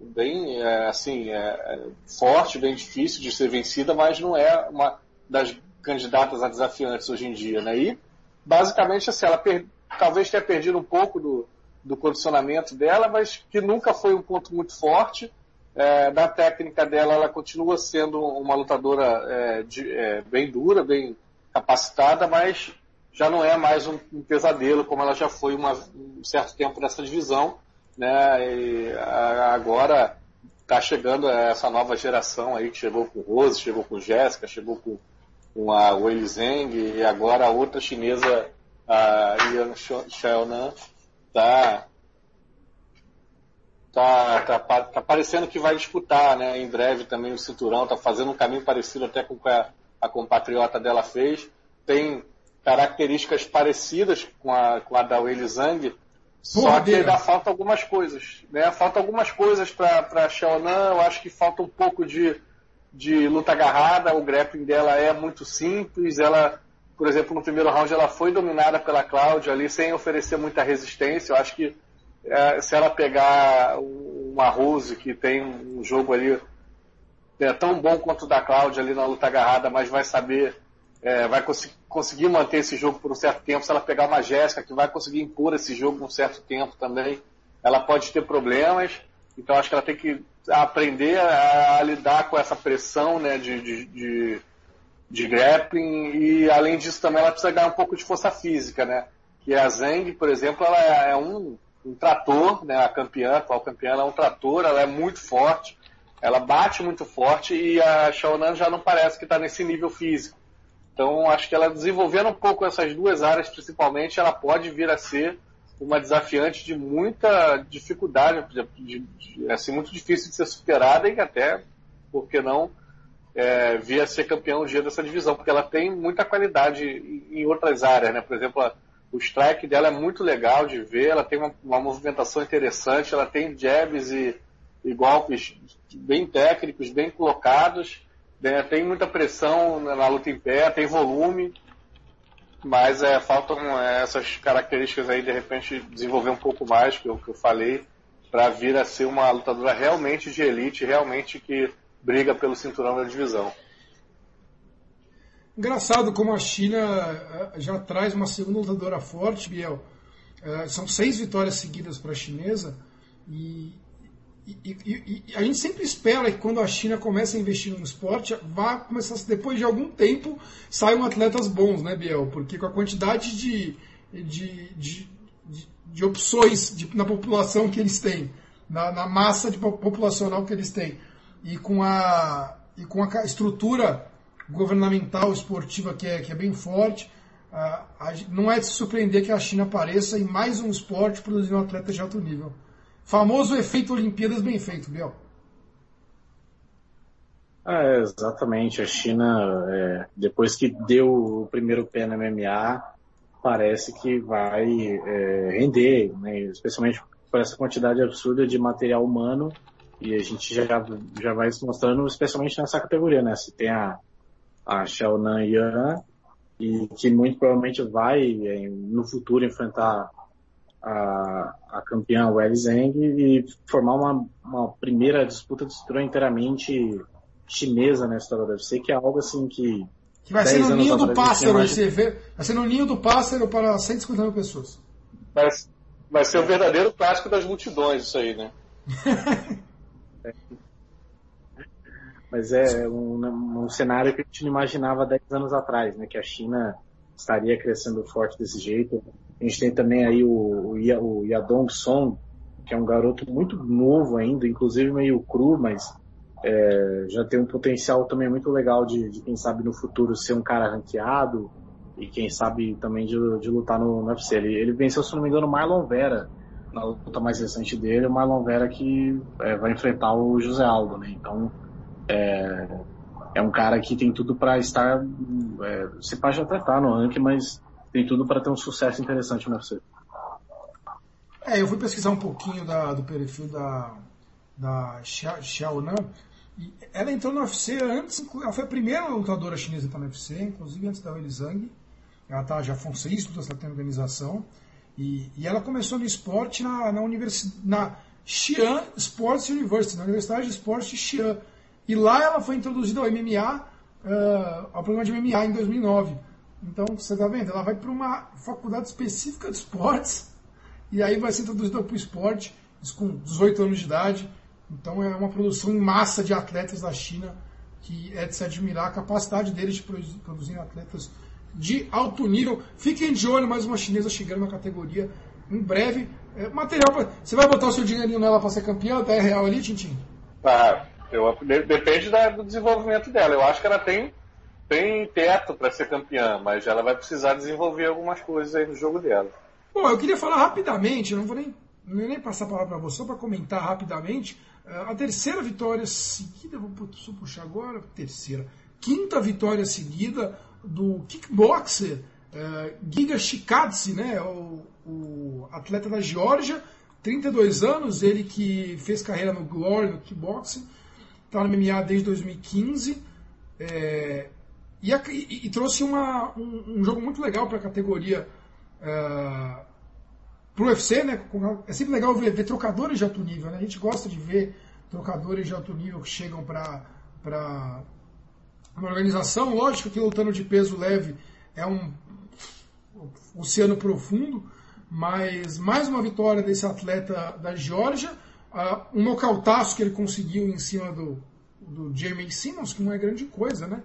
bem é, assim é, é forte, bem difícil de ser vencida, mas não é uma das candidatas a desafiantes hoje em dia, né? E basicamente assim, ela per... talvez tenha perdido um pouco do, do condicionamento dela, mas que nunca foi um ponto muito forte. É, técnica dela, ela continua sendo uma lutadora é, de, é, bem dura, bem capacitada, mas já não é mais um, um pesadelo como ela já foi uma, um certo tempo nessa divisão, né? E a, agora está chegando essa nova geração aí que chegou com Rose, chegou com Jéssica, chegou com, com a Wei Zheng e agora a outra chinesa, a Yan Xiaonan, está tá, tá, tá parecendo que vai disputar, né? Em breve também o cinturão, tá fazendo um caminho parecido até com o que a, a compatriota dela fez. Tem características parecidas com a, com a da Weili Zhang, só que ainda falta algumas coisas. Né? Falta algumas coisas para Xiaonan, eu acho que falta um pouco de, de luta agarrada, o grappling dela é muito simples, ela, por exemplo, no primeiro round ela foi dominada pela Cláudia ali sem oferecer muita resistência, eu acho que se ela pegar uma Rose que tem um jogo ali é, tão bom quanto o da Cláudia ali na luta agarrada, mas vai saber, é, vai cons conseguir manter esse jogo por um certo tempo. Se ela pegar uma Jéssica que vai conseguir impor esse jogo por um certo tempo também, ela pode ter problemas. Então acho que ela tem que aprender a, a lidar com essa pressão né, de, de, de, de, grappling e além disso também ela precisa ganhar um pouco de força física, né? Que a Zeng, por exemplo, ela é um, um trator, né? A campeã, a campeã, ela é um trator, ela é muito forte ela bate muito forte e a Shaonan já não parece que está nesse nível físico. Então, acho que ela desenvolvendo um pouco essas duas áreas, principalmente, ela pode vir a ser uma desafiante de muita dificuldade, de, de, assim, muito difícil de ser superada e até, por que não, é, vir a ser campeão um dia dessa divisão, porque ela tem muita qualidade em outras áreas, né? Por exemplo, a, o strike dela é muito legal de ver, ela tem uma, uma movimentação interessante, ela tem jabs e, e golpes bem técnicos, bem colocados, né? tem muita pressão na luta em pé, tem volume, mas é, faltam é, essas características aí, de repente, desenvolver um pouco mais, que o que eu falei, para vir a ser uma lutadora realmente de elite, realmente que briga pelo cinturão da divisão. Engraçado como a China é, já traz uma segunda lutadora forte, Biel. É, são seis vitórias seguidas para a chinesa e, e, e, e, a gente sempre espera que quando a China começa a investir no esporte, vá começar, depois de algum tempo, saiam atletas bons, né, Biel? Porque com a quantidade de, de, de, de opções de, na população que eles têm, na, na, massa de populacional que eles têm, e com a, e com a estrutura governamental esportiva que é, que é bem forte, não é de se surpreender que a China apareça em mais um esporte produzindo atletas de alto nível. Famoso efeito Olimpíadas bem feito, Biel. É, exatamente. A China, é, depois que deu o primeiro pé no MMA, parece que vai é, render, né, especialmente por essa quantidade absurda de material humano. E a gente já, já vai se mostrando, especialmente nessa categoria, né? Se tem a, a Xiaonan Yan, e que muito provavelmente vai é, no futuro enfrentar a, a campeã Weili Zhang e formar uma, uma primeira disputa de cinturão inteiramente chinesa na história do UFC, que é algo assim que. Que vai ser no ninho do pássaro, mais... vai ser no ninho do pássaro para 150 mil pessoas. Vai, vai ser o verdadeiro clássico das multidões, isso aí, né? é. Mas é um, um, cenário que a gente não imaginava 10 anos atrás, né? Que a China estaria crescendo forte desse jeito. A gente tem também aí o, o Yadong Song, que é um garoto muito novo ainda, inclusive meio cru, mas é, já tem um potencial também muito legal de, de, quem sabe no futuro ser um cara ranqueado e quem sabe também de, de lutar no, no UFC. Ele, ele, venceu, se não me engano, o Marlon Vera na luta mais recente dele, o Marlon Vera que é, vai enfrentar o José Aldo, né? Então é, é um cara que tem tudo para estar, é, se pode até estar no ranking, mas tem tudo para ter um sucesso interessante no UFC. É, eu fui pesquisar um pouquinho da, do perfil da, da Xiaonan. Ela entrou no UFC antes, ela foi a primeira lutadora chinesa a entrar no UFC, inclusive antes da Weili Zhang. Ela tá, já foram seis lutas ela tem organização. E, e, ela começou no esporte na, na, na Xi'an Sports University, na Universidade de Esportes de Xi'an. E lá ela foi introduzida ao MMA uh, ao programa de MMA em 2009. Então, você está vendo? Ela vai para uma faculdade específica de esportes e aí vai ser introduzida para o esporte, isso com 18 anos de idade. Então, é uma produção em massa de atletas da China que é de se admirar a capacidade deles de produzir atletas de alto nível. Fiquem de olho, mais uma chinesa chegando na categoria em breve. É, material pra... Você vai botar o seu dinheirinho nela para ser campeã da real ali, Tintin? Ah, eu, depende da, do desenvolvimento dela. Eu acho que ela tem, tem teto para ser campeã, mas ela vai precisar desenvolver algumas coisas aí no jogo dela. Bom, eu queria falar rapidamente, não vou nem, nem passar a palavra para você, para comentar rapidamente. É, a terceira vitória seguida, vou puxar agora, terceira, quinta vitória seguida do kickboxer uh, Giga Shikadze, né, o, o, atleta da Geórgia, 32 anos, ele que fez carreira no Glory, no kickboxing, está no MMA desde 2015, é, e, a, e, e, trouxe uma, um, um, jogo muito legal para a categoria uh, pro UFC, né? É sempre legal ver, ver, trocadores de alto nível, né? A gente gosta de ver trocadores de alto nível que chegam para uma organização. Lógico que lutando de peso leve é um oceano profundo, mas mais uma vitória desse atleta da Geórgia, uh, um nocautaço que ele conseguiu em cima do, do Jamie Simmons, que não é grande coisa, né?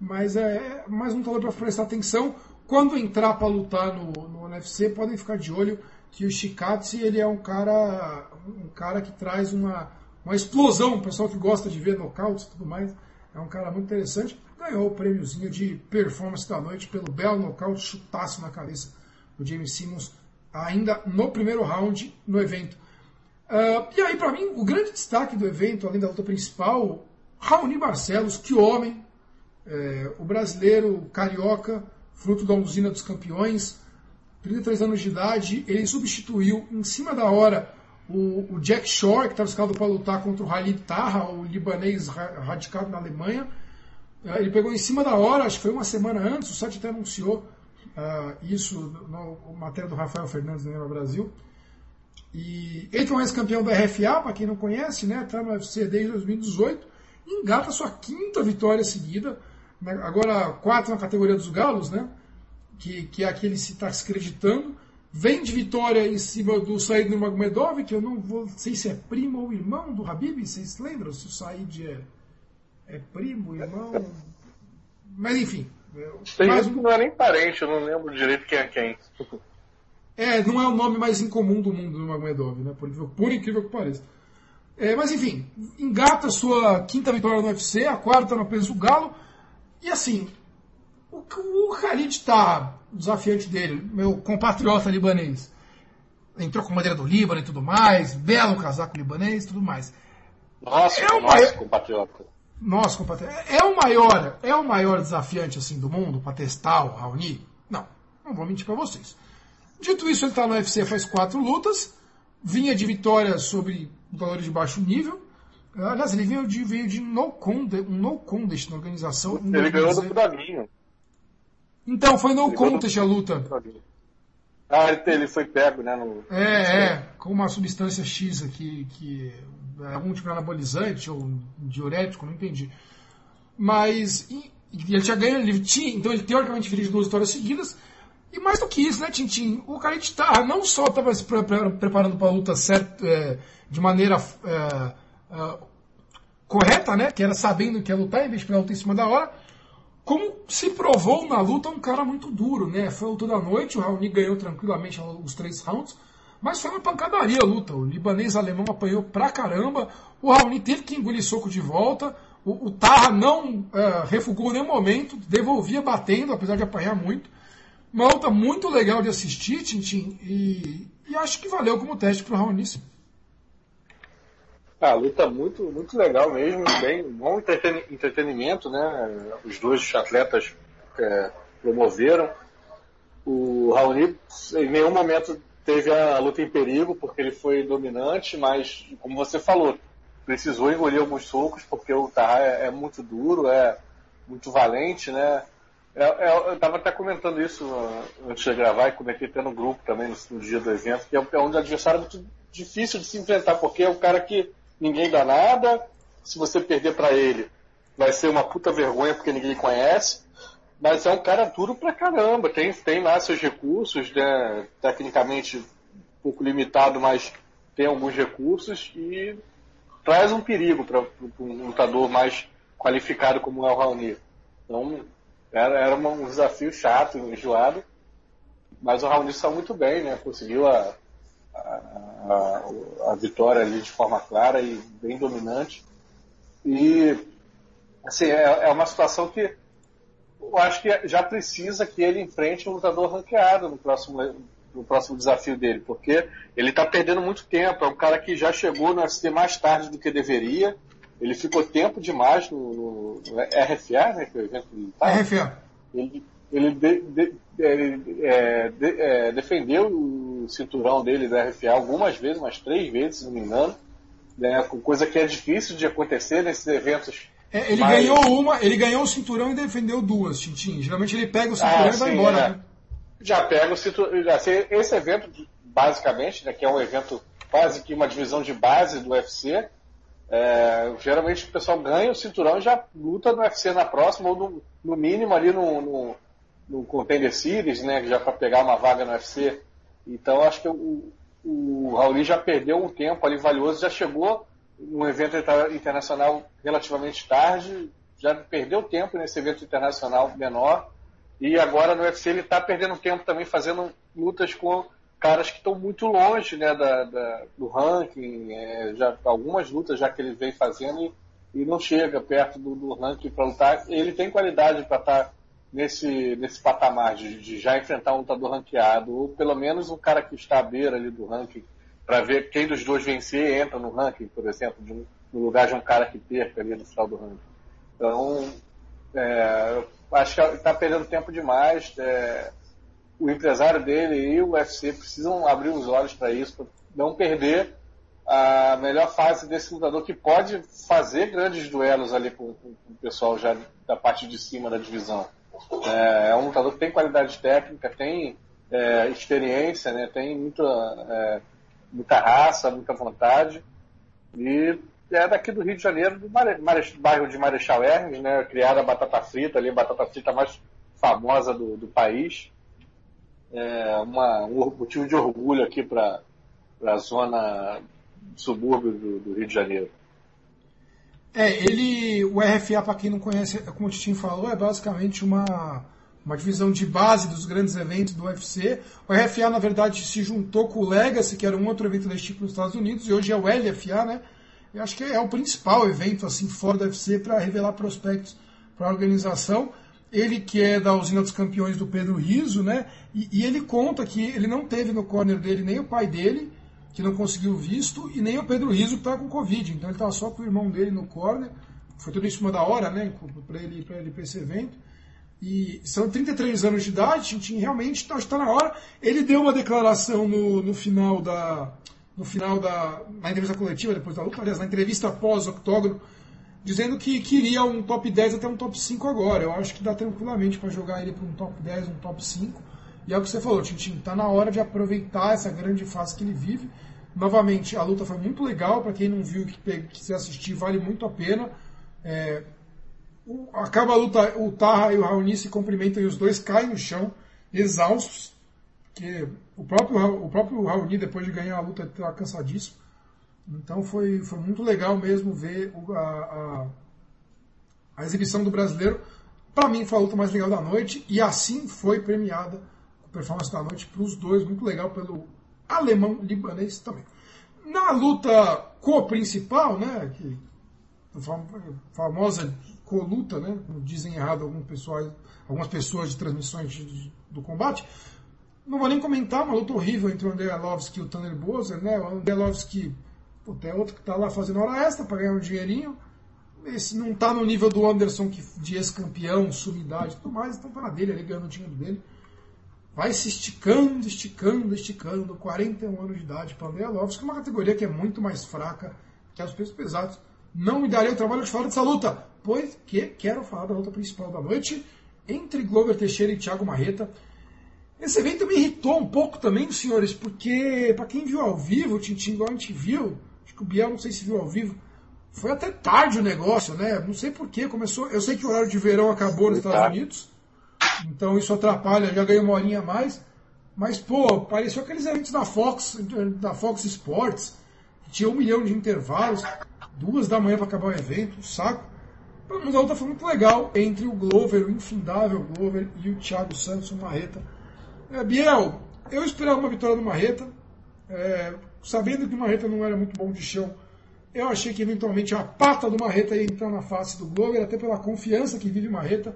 Mas é mais um talento para prestar atenção. Quando entrar para lutar no, no UFC, podem ficar de olho que o Shikatsi ele é um cara, um cara que traz uma, uma explosão, o pessoal que gosta de ver nocautes e tudo mais. É um cara muito interessante. Ganhou o prêmiozinho de performance da noite pelo belo nocaute, chutaço na cabeça do James Simmons, ainda no primeiro round no evento. Uh, e aí, para mim, o grande destaque do evento, além da luta principal, Raoni Barcelos, que homem, é, o brasileiro carioca, fruto da usina dos campeões, 33 anos de idade, ele substituiu em cima da hora o, o Jack Shore, que estava escalado para lutar contra o Halid Taha, o libanês radicado na Alemanha. Uh, ele pegou em cima da hora, acho que foi uma semana antes, o site até anunciou uh, isso na matéria do Rafael Fernandes no Brasil. E ele foi ex-campeão da RFA, para quem não conhece, né? Está no UFC desde 2018 engata sua quinta vitória seguida, né, agora quatro na categoria dos galos, né? Que, que é aquele se está se acreditando. Vem de vitória em cima do Said Nurmagomedov, que eu não vou sei se é primo ou irmão do Habib, vocês lembram se o Said é, é primo, irmão? Mas enfim. Tem mais um... não é nem parente, eu não lembro direito quem é quem. É, não é o nome mais incomum do mundo do Nurmagomedov, né? Por, por incrível que pareça. É, mas enfim, engata sua quinta vitória no UFC, a quarta no peso do Galo. E assim, o, o Khalid está desafiante dele, meu compatriota libanês. Entrou com bandeira do Líbano e tudo mais, belo casaco libanês e tudo mais. Nossa, é o nosso maior... compatriota. Nosso compatriota. É o maior, é o maior desafiante assim do mundo para testar o Raoni? Não, não vou mentir para vocês. Dito isso, ele está no UFC faz quatro lutas, vinha de vitória sobre lutadores de baixo nível. Aliás, ele veio de, veio de no contest, um no contest na organização. Ele ganhou do Pudaguinho. Então, foi no ele contest a luta. Ah, ele foi pego, né? No... É, é, com uma substância X aqui, que é algum tipo de anabolizante ou diurético, não entendi. Mas e, ele tinha ganho, ele tinha, então ele teoricamente fez duas vitórias seguidas. E mais do que isso, né, Tintin? O cara tá, não só estava se preparando para a luta certa, é, de maneira é, é, correta, né? Que era sabendo que ia lutar em vez de pegar a luta em cima da hora. Como se provou na luta um cara muito duro, né? Foi a luta da noite, o Raoni ganhou tranquilamente os três rounds, mas foi uma pancadaria a luta. O libanês alemão apanhou pra caramba, o Raoni teve que engolir soco de volta, o, o Tarra não é, refugou em nenhum momento, devolvia batendo, apesar de apanhar muito. Uma luta muito legal de assistir, Tintin, e, e acho que valeu como teste pro Raoni. Ah, luta muito, muito legal mesmo, bem bom entretenimento, né? Os dois atletas é, promoveram. O Raoni em nenhum momento teve a luta em perigo, porque ele foi dominante, mas, como você falou, precisou engolir alguns socos, porque o Tarra é, é muito duro, é muito valente, né? É, é, eu estava até comentando isso antes de gravar e comentei até no grupo também no, dia do evento, que é, é um adversário muito difícil de se enfrentar, porque é um cara que ninguém dá nada. Se você perder para ele, vai ser uma puta vergonha porque ninguém conhece. Mas é um cara duro pra caramba, tem, tem lá seus recursos, né? tecnicamente um pouco limitado, mas tem alguns recursos e traz um perigo para um lutador mais qualificado como é o Raoni. Então, era, era um desafio chato, enjoado, mas o Raoni saiu muito bem, né? Conseguiu a, a, a, a, vitória ali de forma clara e bem dominante. E, assim, é, é uma situação que eu acho que já precisa que ele enfrente um lutador ranqueado no próximo, no próximo desafio dele, porque ele está perdendo muito tempo. É um cara que já chegou no UFC mais tarde do que deveria. Ele ficou tempo demais no, no RFA, né? Que é o evento militar. RFA. Ele, ele, de, de, ele é, de, é, defendeu o cinturão dele da RFA algumas vezes, umas três vezes, se não me engano. Né, coisa que é difícil de acontecer nesses eventos é, ele Mas... ganhou uma, ele ganhou o cinturão e defendeu duas, Tintin. Geralmente ele pega o cinturão ah, e vai embora. É. Né? Já pega o cinturão. Esse evento, basicamente, né, que é um evento quase que uma divisão de base do UFC, é, geralmente o pessoal ganha o cinturão e já luta no UFC na próxima, ou no, no mínimo ali no, no, no Contender Series, né, já para pegar uma vaga no UFC. Então acho que o, o Raul já perdeu um tempo ali valioso, já chegou um evento internacional relativamente tarde, já perdeu tempo nesse evento internacional menor, e agora no UFC ele está perdendo tempo também fazendo lutas com caras que estão muito longe né, da, da do ranking, é, já algumas lutas já que ele vem fazendo e, e não chega perto do, do ranking para lutar. Ele tem qualidade para estar tá nesse, nesse patamar de, de, já enfrentar um lutador ranqueado, ou pelo menos um cara que está à beira ali do ranking para ver quem dos dois vencer entra no ranking, por exemplo, um, no lugar de um cara que perca ali no final do ranking. Então, é, acho que está perdendo tempo demais. É, o empresário dele e o UFC precisam abrir os olhos para isso, para não perder a melhor fase desse lutador que pode fazer grandes duelos ali com, com, com o pessoal já da parte de cima da divisão. É, é, um lutador que tem qualidade técnica, tem é, experiência, né, tem muita é, muita raça, muita vontade. E é daqui do Rio de Janeiro, do Mare, Mare, bairro de Marechal Hermes, né? Criada a batata frita ali, a batata frita mais famosa do, do país. É uma, um motivo de orgulho aqui para a zona subúrbio do, do, Rio de Janeiro. É, ele, o RFA, para quem não conhece, como o Titinho falou, é basicamente uma uma divisão de base dos grandes eventos do UFC. O RFA, na verdade, se juntou com o Legacy, que era um outro evento desse tipo nos Estados Unidos, e hoje é o LFA, né? Eu acho que é o principal evento assim fora do UFC para revelar prospectos para a organização. Ele que é da usina dos campeões do Pedro Riso, né? E, e, ele conta que ele não teve no corner dele nem o pai dele, que não conseguiu visto, e nem o Pedro Riso que estava com Covid. Então ele estava só com o irmão dele no corner. Foi tudo em cima da hora, né? Para ele, ele ir para esse evento. E são 33 anos de idade, Tintin realmente está tá na hora. Ele deu uma declaração no, no final da. No final da. Na entrevista coletiva, depois da luta, aliás, na entrevista pós-octógono, dizendo que queria um top 10 até um top 5 agora. Eu acho que dá tranquilamente para jogar ele para um top 10, um top 5. E é o que você falou, Tintin, está na hora de aproveitar essa grande fase que ele vive. Novamente, a luta foi muito legal, para quem não viu, que, se assistir, vale muito a pena. É, acaba a luta, o Tarra e o Raoni se cumprimentam e os dois caem no chão, exaustos. Que o próprio, o próprio Raoni, depois de ganhar a luta, estava cansadíssimo. Então foi, foi muito legal mesmo ver a, a, a exibição do brasileiro. Para mim foi a luta mais legal da noite e assim foi premiada a performance da noite para os dois. Muito legal pelo alemão libanês também. Na luta co-principal, né, que famosa coluta, né? Dizem errado algumas pessoas, algumas pessoas de transmissões de, de, do combate. Não vou nem comentar uma luta horrível entre o André Lovski e o Tanner Bozer, né? O André Lovski é outro que está lá fazendo hora extra para ganhar um dinheirinho. Esse não está no nível do Anderson, que de ex-campeão, sumidade e tudo mais, então tá na dele ali ganhando o dinheiro dele. Vai se esticando, esticando, esticando, 41 anos de idade para André Lovski, uma categoria que é muito mais fraca que os pesos pesados. Não me daria o trabalho de falar dessa luta pois que quero falar da luta principal da noite entre Glover Teixeira e Thiago Marreta. Esse evento me irritou um pouco também, senhores, porque para quem viu ao vivo, o Tintin igual a gente viu, que o Biel não sei se viu ao vivo, foi até tarde o negócio, né? Não sei porquê, começou. Eu sei que o horário de verão acabou nos Estados Unidos, então isso atrapalha, já ganhei uma horinha a mais. Mas, pô, pareceu aqueles eventos da Fox, da Fox Sports, que tinha um milhão de intervalos, duas da manhã para acabar o evento, saco. Mas a outra foi muito legal entre o Glover, o infindável Glover, e o Thiago Santos, o Marreta. É, Biel, eu esperava uma vitória do Marreta, é, sabendo que o Marreta não era muito bom de chão eu achei que eventualmente a pata do Marreta ia entrar na face do Glover, até pela confiança que vive Marreta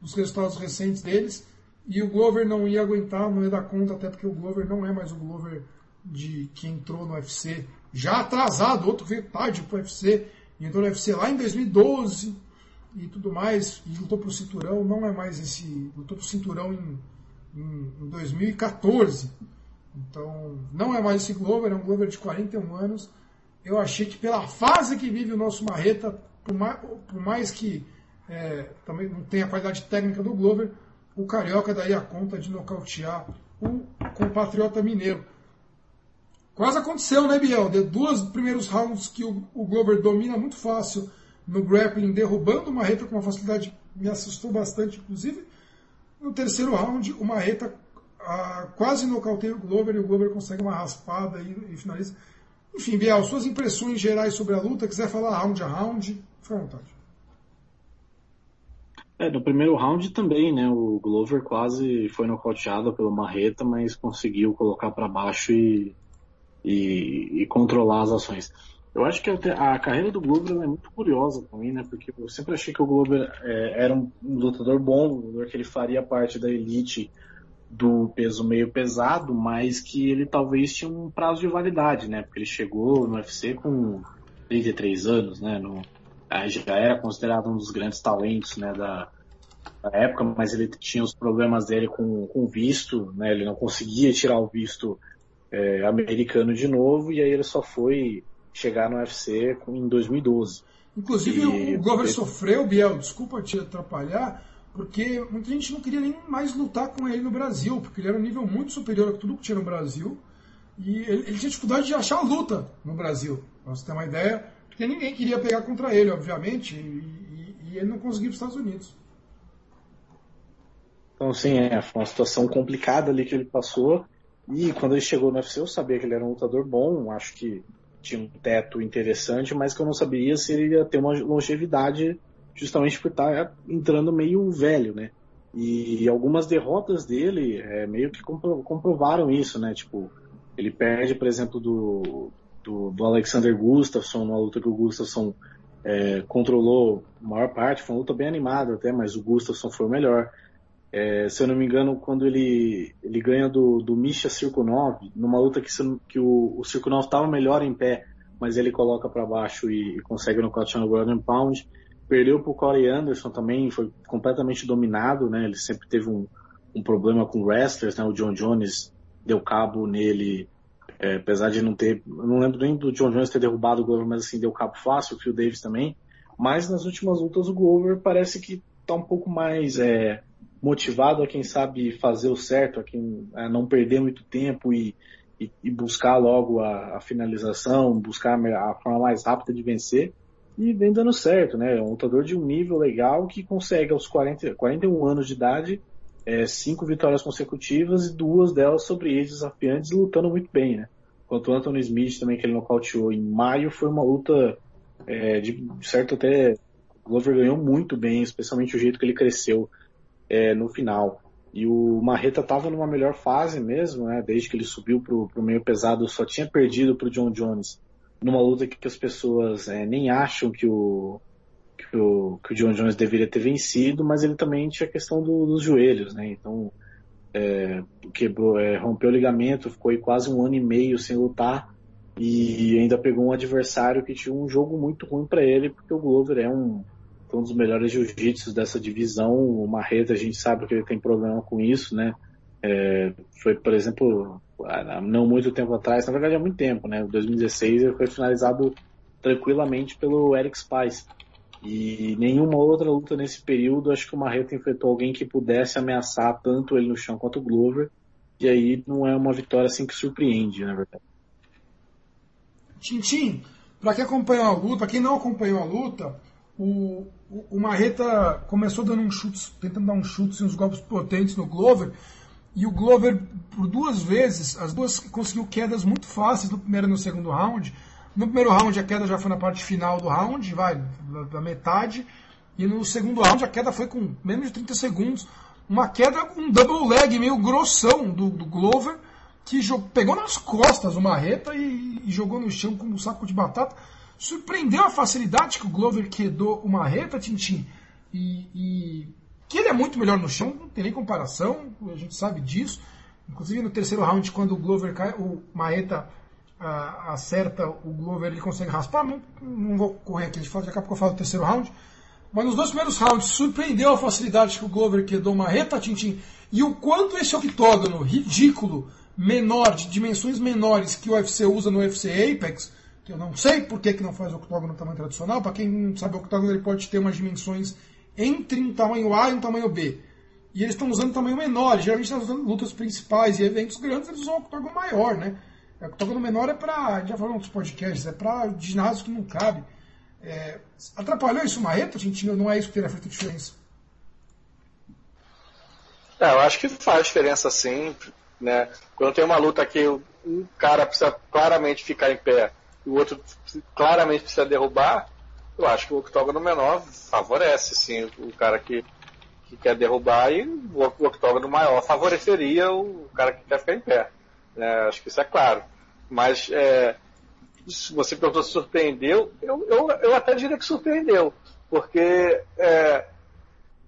nos resultados recentes deles. E o Glover não ia aguentar, não ia dar conta, até porque o Glover não é mais o Glover de que entrou no UFC já atrasado, outro veio tarde pro UFC, e entrou no UFC lá em 2012 e tudo mais, e lutou pro cinturão, não é mais esse. lutou pro cinturão em, em, em 2014. Então, não é mais esse Glover, é um Glover de 41 anos eu achei que pela fase que vive o nosso Marreta, por mais, por mais que é, também não tenha a qualidade técnica do Glover, o Carioca daria conta de nocautear o compatriota mineiro. Quase aconteceu, né, Biel? De duas primeiros rounds que o, o Glover domina muito fácil no grappling, derrubando o Marreta com uma facilidade me assustou bastante, inclusive. No terceiro round, o Marreta ah, quase nocauteia o Glover e o Glover consegue uma raspada e, e finaliza. Enfim, Biel, suas impressões gerais sobre a luta, quiser falar round a round, fica à vontade. É, no primeiro round também, né? O Glover quase foi nocauteado pelo Marreta, mas conseguiu colocar para baixo e, e, e, controlar as ações. Eu acho que a, a carreira do Glover é muito curiosa para mim, né? Porque eu sempre achei que o Glover é, era um lutador bom, um lutador que ele faria parte da elite do peso meio pesado, mas que ele talvez tinha um prazo de validade, né? Porque ele chegou no UFC com 33 anos, né? No, já era considerado um dos grandes talentos, né? Da, da época, mas ele tinha os problemas dele com, com visto, né? Ele não conseguia tirar o visto é, americano de novo e aí ele só foi chegar no UFC em 2012. Inclusive e, o Glover sofreu, Biel, desculpa te atrapalhar, porque muita gente não queria nem mais lutar com ele no Brasil, porque ele era um nível muito superior a tudo que tinha no Brasil. E ele, ele tinha dificuldade de achar luta no Brasil, pra você ter uma ideia, porque ninguém queria pegar contra ele, obviamente, e, e, e ele não conseguia para os Estados Unidos. Então, sim, é, foi uma situação complicada ali que ele passou. E quando ele chegou no UFC, eu sabia que ele era um lutador bom, acho que tinha um teto interessante, mas que eu não sabia se ele ia ter uma longevidade justamente por estar tá entrando meio velho, né? E algumas derrotas dele é, meio que compro, comprovaram isso, né? Tipo, ele perde, por exemplo, do, do, do Alexander Gustafsson, numa luta que o Gustafsson é, controlou a maior parte, foi uma luta bem animada até, mas o Gustafsson foi o melhor. É, se eu não me engano, quando ele, ele ganha do, do Misha Cirkunov, numa luta que, que o, o Cirkunov estava melhor em pé, mas ele coloca para baixo e, e consegue nocautear no Golden Pound. Perdeu para o Corey Anderson também, foi completamente dominado, né? Ele sempre teve um, um problema com wrestlers, né? O John Jones deu cabo nele, é, apesar de não ter, não lembro nem do John Jones ter derrubado o Glover, mas assim, deu cabo fácil, o Phil Davis também. Mas nas últimas lutas o Glover parece que está um pouco mais é, motivado a quem sabe fazer o certo, a quem a não perder muito tempo e, e, e buscar logo a, a, finalização, buscar a forma mais rápida de vencer e vem dando certo, né? É um lutador de um nível legal que consegue aos 40, 41 anos de idade é, cinco vitórias consecutivas e duas delas sobre eles desafiantes lutando muito bem, né? Enquanto o Anthony Smith também que ele nocauteou em maio foi uma luta é, de certo até o Glover ganhou muito bem, especialmente o jeito que ele cresceu é, no final. E o Marreta estava numa melhor fase mesmo, né? Desde que ele subiu pro, pro meio pesado, só tinha perdido pro John Jones numa luta que as pessoas é, nem acham que o, que o, que o John Jones deveria ter vencido, mas ele também tinha a questão do, dos joelhos, né? Então é, quebrou, é, rompeu o ligamento, ficou aí quase um ano e meio sem lutar e ainda pegou um adversário que tinha um jogo muito ruim para ele, porque o Glover é um, um dos melhores jiu-jitsu dessa divisão. O Marreta, a gente sabe que ele tem problema com isso, né? É, foi, por exemplo, não muito tempo atrás, na verdade há muito tempo, né? Em 2016 ele foi finalizado tranquilamente pelo Eric Spice. E nenhuma outra luta nesse período, acho que o Marreta enfrentou alguém que pudesse ameaçar tanto ele no chão quanto o Glover. E aí não é uma vitória assim que surpreende, na verdade. Tintim, Para quem acompanhou a luta, quem não acompanhou a luta, o, o, o Marreta começou dando um chute, tentando dar um chute, uns golpes potentes no Glover, e o Glover, por duas vezes, as duas conseguiu quedas muito fáceis no primeiro e no segundo round. No primeiro round a queda já foi na parte final do round, vai, da metade. E no segundo round a queda foi com menos de 30 segundos. Uma queda com um double leg meio grossão do, do Glover, que jogou, pegou nas costas o Marreta e, e, jogou no chão como um saco de batata. Surpreendeu a facilidade que o Glover quedou o Marreta, Tintin. E, e que ele é muito melhor no chão, não tem nem comparação, a gente sabe disso. Inclusive no terceiro round, quando o Glover cai, o Marreta uh, acerta o Glover, ele consegue raspar. Não, não vou correr aqui, daqui a pouco eu falo do terceiro round. Mas nos dois primeiros rounds surpreendeu a facilidade que o Glover quedou uma reta Tintin e o quanto esse octógono ridículo, menor, de dimensões menores que o UFC usa no UFC Apex, que eu não sei por que, que não faz octógono no tamanho tradicional, para quem não sabe, o octógono ele pode ter umas dimensões entre um tamanho A e um tamanho B. E eles estão usando tamanho menor, geralmente nas lutas principais e eventos grandes eles usam octógono maior, né? O octógono menor é para, já falamos nos podcasts, é para ginásios que não cabe. É, atrapalhou isso o Marreta, gente? Não é isso que teria feito diferença? É, eu acho que faz diferença sim. Né? Quando tem uma luta que um cara precisa claramente ficar em pé e o outro claramente precisa derrubar, eu acho que o octógono menor favorece sim o cara que, que quer derrubar e o octógono maior favoreceria o cara que quer ficar em pé. Né? Acho que isso é claro. Mas é, se você perguntou se surpreendeu, eu, eu, eu até diria que surpreendeu, porque é,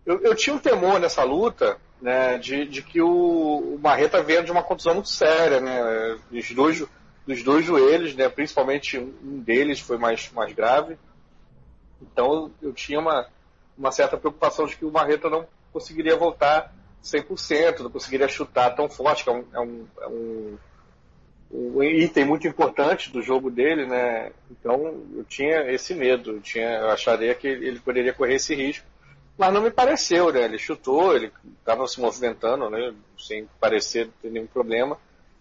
eu, eu, tinha um temor nessa luta né, de, de que o, o Marreta venha de uma contusão muito séria, né, dos, dois, dos dois joelhos, né, principalmente um deles foi mais, mais grave. Então eu tinha uma, uma certa preocupação de que o Marreta não conseguiria voltar 100%, não conseguiria chutar tão forte, que é um, é um, é um um item muito importante do jogo dele, né? Então eu tinha esse medo, eu, tinha, eu acharia que ele poderia correr esse risco, mas não me pareceu, né? Ele chutou, ele estava se movimentando, né? Sem parecer ter nenhum problema.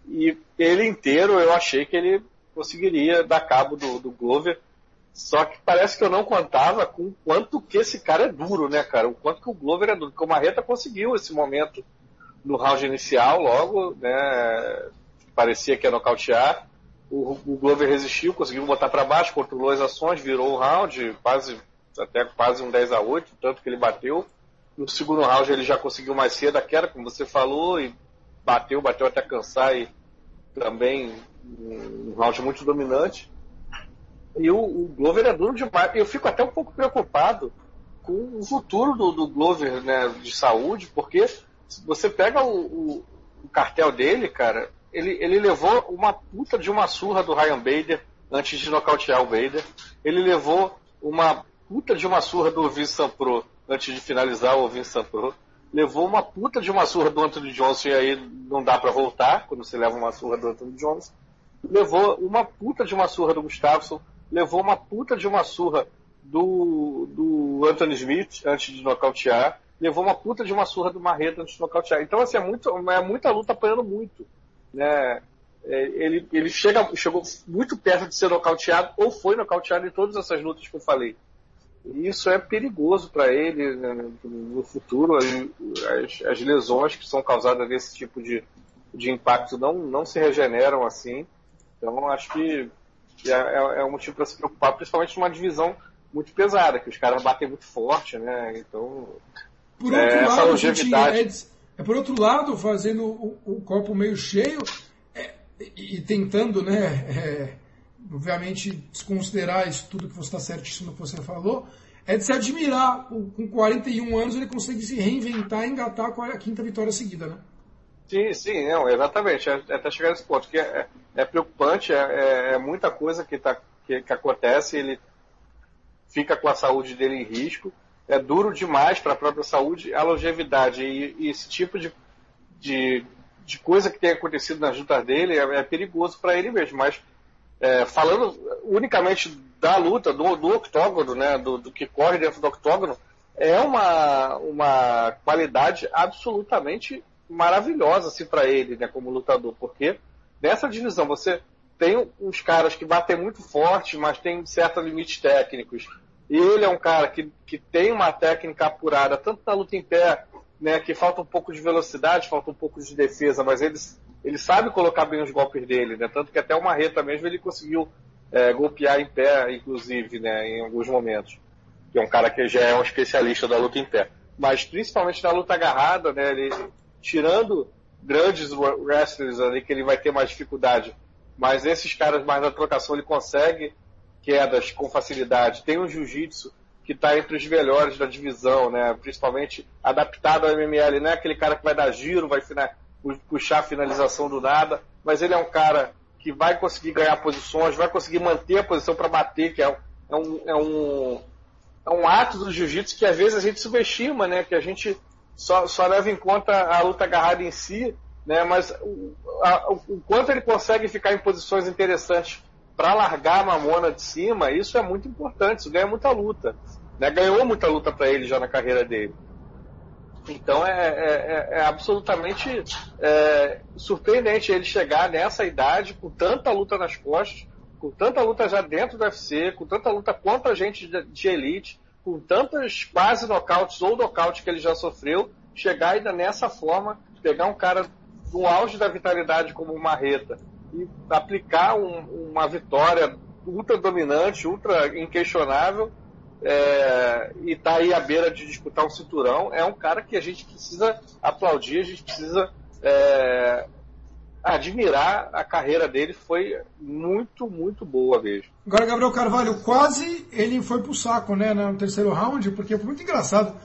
E ele inteiro eu achei que ele conseguiria dar cabo do, do Glover. Só que parece que eu não contava com o quanto que esse cara é duro, né, cara? O quanto que o Glover é duro. Porque o Marreta conseguiu esse momento no round inicial, logo, né? parecia que ia nocautear. O, o Glover resistiu, conseguiu botar para baixo, controlou as ações, virou o round, quase, até quase um 10 a 8 tanto que ele bateu. No segundo round ele já conseguiu mais cedo a queda, como você falou, e bateu, bateu até cansar e também um round muito dominante. E o, o Glover é duro demais. Eu fico até um pouco preocupado com o futuro do, do Glover né, de saúde, porque você pega o, o, o cartel dele, cara, ele, ele levou uma puta de uma surra do Ryan Bader antes de nocautear o Bader. Ele levou uma puta de uma surra do Vincent Pro antes de finalizar o Vincent Pro. Levou uma puta de uma surra do Anthony Johnson e aí não dá para voltar quando você leva uma surra do Anthony Johnson. Levou uma puta de uma surra do Gustafsson. Levou uma puta de uma surra do, do Anthony Smith antes de nocautear. Levou uma puta de uma surra do Marreta antes de nocautear. Então, assim, é, muito, é muita luta apanhando muito né, é, ele, ele chega, chegou muito perto de ser nocauteado ou foi nocauteado em todas essas lutas que eu falei. E isso é perigoso para ele né, no futuro. As, as, lesões que são causadas desse tipo de, de impacto não, não se regeneram assim. Então acho que é, é, é um motivo para se preocupar, principalmente numa divisão muito pesada, que os caras batem muito forte, né? Então. Por outro é, lado, longevidade... É por outro lado, fazendo o, o copo meio cheio é, e tentando, né, é, obviamente, desconsiderar isso tudo que você está certíssimo que você falou, é de se admirar. com 41 anos ele consegue se reinventar e engatar a quinta vitória seguida, né? Sim, sim, não, exatamente. É, é até chegar nesse ponto, que é, é, é preocupante, é, é, é, muita coisa que, tá, que, que acontece, ele fica com a saúde dele em risco é duro demais para a própria saúde, a longevidade e, e esse tipo de, de, de, coisa que tem acontecido nas lutas dele é, perigoso para ele mesmo. Mas falando unicamente da luta, do, do octógono, né, do, do, que corre dentro do octógono, é uma, uma qualidade absolutamente maravilhosa assim, para ele né, como lutador, porque nessa divisão você tem uns caras que batem muito forte, mas tem certos limites técnicos. E ele é um cara que, que tem uma técnica apurada, tanto na luta em pé, né, que falta um pouco de velocidade, falta um pouco de defesa, mas ele, ele sabe colocar bem os golpes dele, né? Tanto que até uma reta mesmo ele conseguiu é, golpear em pé, inclusive, né, em alguns momentos. Que é um cara que já é um especialista da luta em pé. Mas principalmente na luta agarrada, né, ele, tirando grandes wrestlers ali que ele vai ter mais dificuldade, mas esses caras mais na trocação ele consegue quedas com facilidade. Tem o jiu-jitsu que está entre os melhores da divisão, né? Principalmente adaptado ao MML, não é aquele cara que vai dar giro, vai puxar a finalização do nada, mas ele é um cara que vai conseguir ganhar posições, vai conseguir manter a posição para bater, que é, é, um, é, um, é um ato do jiu-jitsu que às vezes a gente subestima, né? Que a gente só, só leva em conta a luta agarrada em si, né? Mas o, a, o quanto ele consegue ficar em posições interessantes para largar a mamona de cima, isso é muito importante, isso ganha muita luta. Né? Ganhou muita luta para ele já na carreira dele. Então é, é, é, é absolutamente é, surpreendente ele chegar nessa idade com tanta luta nas costas, com tanta luta já dentro do UFC, com tanta luta contra gente de, de elite, com tantas quase nocautes ou nocaute que ele já sofreu, chegar ainda nessa forma, pegar um cara no auge da vitalidade como o Marreta e aplicar um, uma vitória ultra dominante, ultra inquestionável, é, e tá aí à beira de disputar um cinturão, é um cara que a gente precisa aplaudir, a gente precisa é, admirar a carreira dele, foi muito, muito boa mesmo. Agora, Gabriel Carvalho, quase ele foi pro saco, né, no terceiro round, porque foi muito engraçado.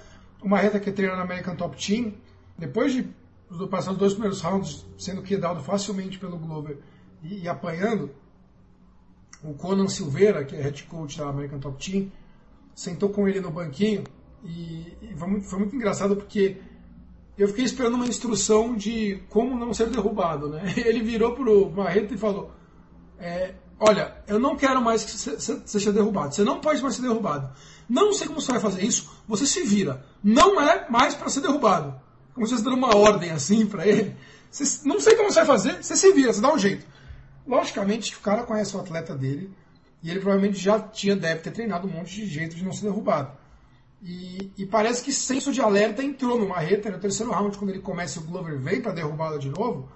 Uma reta que treina na American Top Team, depois de passar os dois primeiros rounds sendo quedado facilmente pelo Glover e, e apanhando, o Conan Silveira, que é head coach da American Top Team, sentou com ele no banquinho e, e foi, muito, foi, muito, engraçado porque eu fiquei esperando uma instrução de como não ser derrubado. Né? Ele virou pro Marreta e falou: é, Olha, eu não quero mais que você seja derrubado. Você não pode mais ser derrubado. Não sei como você vai fazer isso. Você se vira. Não é mais para ser derrubado. Como se você dando uma ordem assim para ele. Não sei como você vai fazer. Você se vira, você dá um jeito. Logicamente, o cara conhece o atleta dele e ele provavelmente já tinha, deve ter treinado um monte de jeito de não ser derrubado. E, e parece que senso de alerta entrou no Marreta no terceiro round, quando ele começa o Glover vem para derrubá-lo de novo.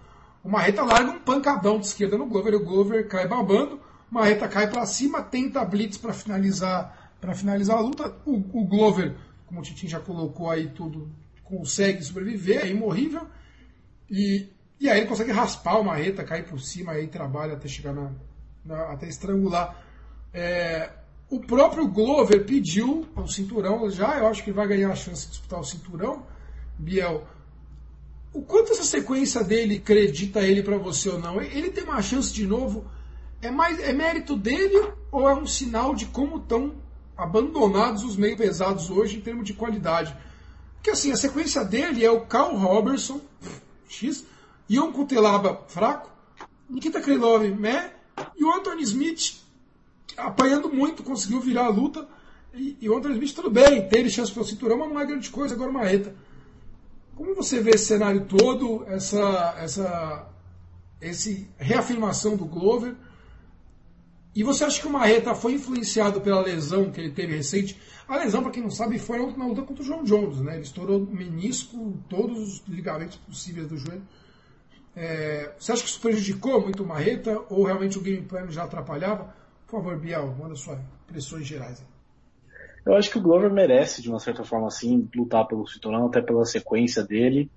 O Marreta larga um pancadão de esquerda no Glover, o Glover cai babando, o Marreta cai para cima, tenta blitz para finalizar para finalizar a luta. O, o, Glover, como o Titin já colocou aí tudo, consegue sobreviver, é imorrível. E e aí ele consegue raspar o marreta, cair por cima, aí trabalha até chegar na, na até estrangular. É, o próprio Glover pediu o cinturão já, eu acho que vai ganhar a chance de disputar o cinturão. Biel, o quanto essa sequência dele acredita ele para você ou não? Ele tem uma chance de novo? É mais é mérito dele ou é um sinal de como estão abandonados os meio pesados hoje em termos de qualidade? Porque assim, a sequência dele é o Carl Robertson, X, Ion Kutelaba fraco, Nikita Krylov meh, e o Anthony Smith apanhando muito, conseguiu virar a luta. E, e o Anthony Smith, tudo bem, teve chance para o cinturão, mas não é grande coisa, agora uma reta. Como você vê esse cenário todo, essa, essa esse reafirmação do Glover? E você acha que o Marreta foi influenciado pela lesão que ele teve recente? A lesão, para quem não sabe, foi na luta contra o João Jones, né? Ele estourou menisco, todos os ligamentos possíveis do joelho. É, você acha que isso prejudicou muito o Marreta ou realmente o game plan já atrapalhava? Por favor, Biel, manda suas impressões gerais. Eu acho que o Glover merece, de uma certa forma, assim, lutar pelo cinturão, até pela sequência dele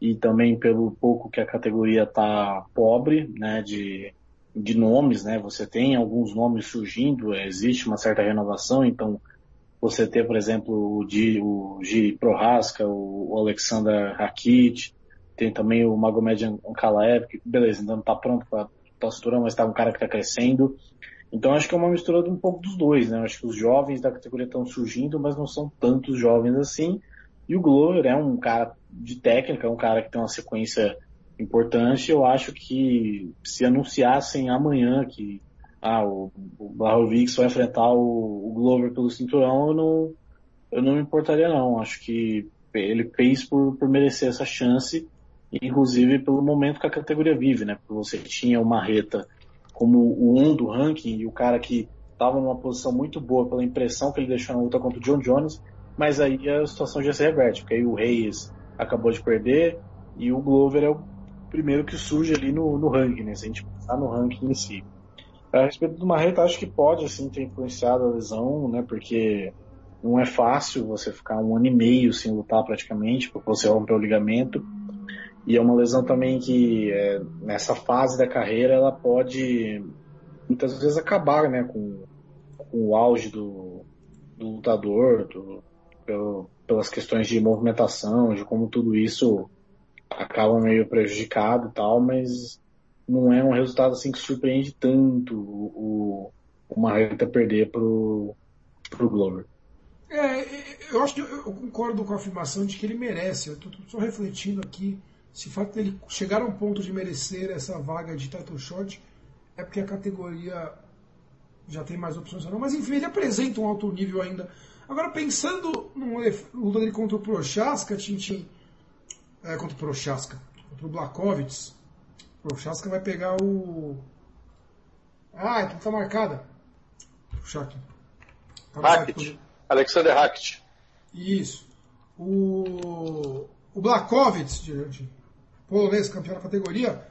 e também pelo pouco que a categoria está pobre, né, de, de nomes, né, você tem alguns nomes surgindo, existe uma certa renovação, então você ter, por exemplo, o G, o G Prohaska, o Alexander Rakit, tem também o Magomed Ankalaev, que beleza, ainda não está pronto para a cinturão, mas está um cara que está crescendo. Então acho que é uma mistura de um pouco dos dois, né? Acho que os jovens da categoria estão surgindo, mas não são tantos jovens assim. E o Glover é um cara de técnica, é um cara que tem uma sequência importante. Eu acho que se anunciassem amanhã que ah, o, o Blahovic vai enfrentar o, o, Glover pelo cinturão, eu não, eu não me importaria não. Acho que ele fez por, por merecer essa chance inclusive pelo momento que a categoria vive, né? Porque você tinha o Marreta como o um do ranking e o cara que estava numa posição muito boa pela impressão que ele deixou na luta contra o John Jones, mas aí a situação já se reverte, porque aí o Reis acabou de perder e o Glover é o primeiro que surge ali no, no ranking, né? Se a gente pensar no ranking em si. A respeito do Marreta, acho que pode assim ter influenciado a lesão, né? Porque não é fácil você ficar um ano e meio sem lutar praticamente, porque você romper o ligamento. E é uma lesão também que é, nessa fase da carreira ela pode muitas vezes acabar, né, com, com o auge do, do lutador, do, pelo, pelas questões de movimentação, de como tudo isso acaba meio prejudicado e tal, mas não é um resultado assim que surpreende tanto o, o Marreta perder pro, pro Glover. É, eu acho que eu concordo com a afirmação de que ele merece. Eu estou só refletindo aqui se o fato dele chegar a um ponto de merecer essa vaga de title shot é porque a categoria já tem mais opções ou não. Mas enfim, ele apresenta um alto nível ainda. Agora, pensando no luta dele contra o Prochaska, Tintin. É, contra o Prochaska. Contra o Blakovitz. O Prochaska vai pegar o. Ah, então tá marcada. Puxar aqui. Tá Hackett. Alexander Hackett. Isso. O, o Blakovitz, de polonês, campeão da categoria,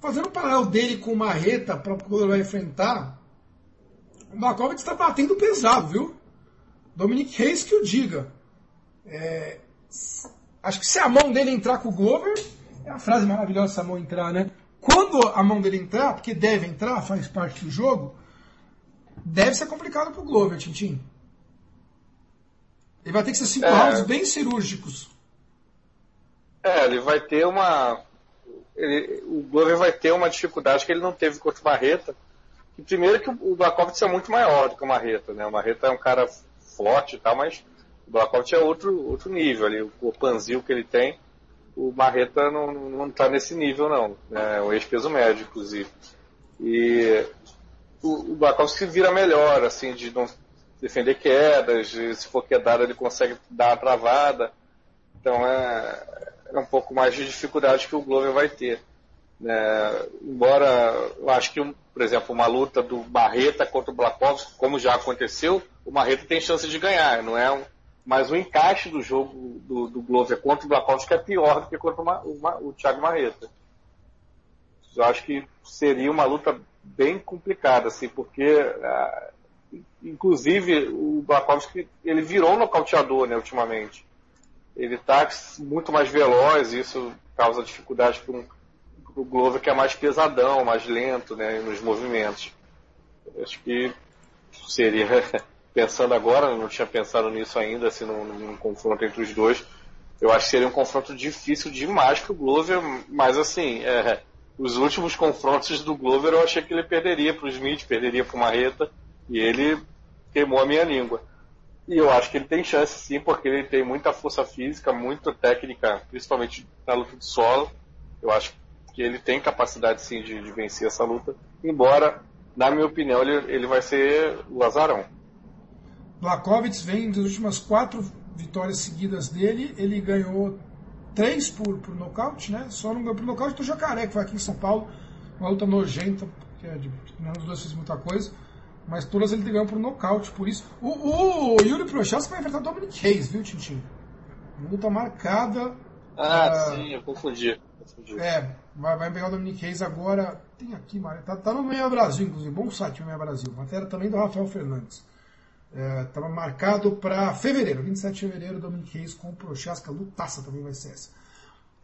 fazendo um paralelo dele com o Marreta para quando ele vai enfrentar, o Blakovitz está batendo pesado, viu? Dominic Reis que o diga. É, acho que se a mão dele entrar com o Glover, é a frase maravilhosa essa mão entrar, né? Quando a mão dele entrar, porque deve entrar, faz parte do jogo, deve ser complicado pro Glover, Tintin. Ele vai ter que ser cinco é... rounds bem cirúrgicos. É, ele vai ter uma. Ele, o Glover vai ter uma dificuldade que ele não teve contra o Marreta. Primeiro que o Blakovitz é muito maior do que o Marreta, né? O Marreta é um cara forte e tal, mas o Blakovitz é outro, outro nível ali. O panzil que ele tem, o Marreta não, não tá nesse nível, não. É um ex-peso médio, inclusive. E o, o Blakovitz vira melhor, assim, de não defender quedas, se for quedada ele consegue dar uma travada. Então é, é um pouco mais de dificuldade que o Glover vai ter. É, embora eu acho que, por exemplo, uma luta do Barreta contra o Blakovski, como já aconteceu, o Barreta tem chance de ganhar, não é? Um, mas o encaixe do jogo do, do Glover contra o Blakovski é pior do que contra o, o, o Thiago Marreta. Eu acho que seria uma luta bem complicada, assim, porque uh, inclusive o Blakovski ele virou nocauteador, né, ultimamente ele está muito mais veloz, e isso causa dificuldade para um, o Glover que é mais pesadão, mais lento né, nos movimentos. Acho que seria, pensando agora, não tinha pensado nisso ainda, assim, num, num, confronto entre os dois, eu acho que seria um confronto difícil demais para o Glover, mas assim, é, os últimos confrontos do Glover eu achei que ele perderia para o Smith, perderia para o Marreta, e ele queimou a minha língua. E eu acho que ele tem chance sim, porque ele tem muita força física, muita técnica, principalmente na luta de solo. Eu acho que ele tem capacidade sim de, de vencer essa luta, embora, na minha opinião, ele, ele vai ser o azarão. Blakovitz vem das últimas quatro vitórias seguidas dele, ele ganhou três por, por nocaute, né? Só não ganhou por nocaute do Jacaré, que foi aqui em São Paulo, uma luta nojenta, que é de, nenhum dos dois fez muita coisa. Mas todas ele ganhou por nocaute, por isso. O, o Yuri Prochaska vai enfrentar o Dominic Reis, viu, Tintin? Luta marcada. Ah, uh, sim, eu confundi. confundi. É, vai, vai pegar o Dominic Reis agora. Tem aqui, Mário. Tá, tá no Meia Brasil, inclusive. Bom site o Meia Brasil. Matéria também do Rafael Fernandes. Estava é, marcado para fevereiro, 27 de fevereiro, Dominic Reis com o Prochaska. Lutaça também vai ser essa.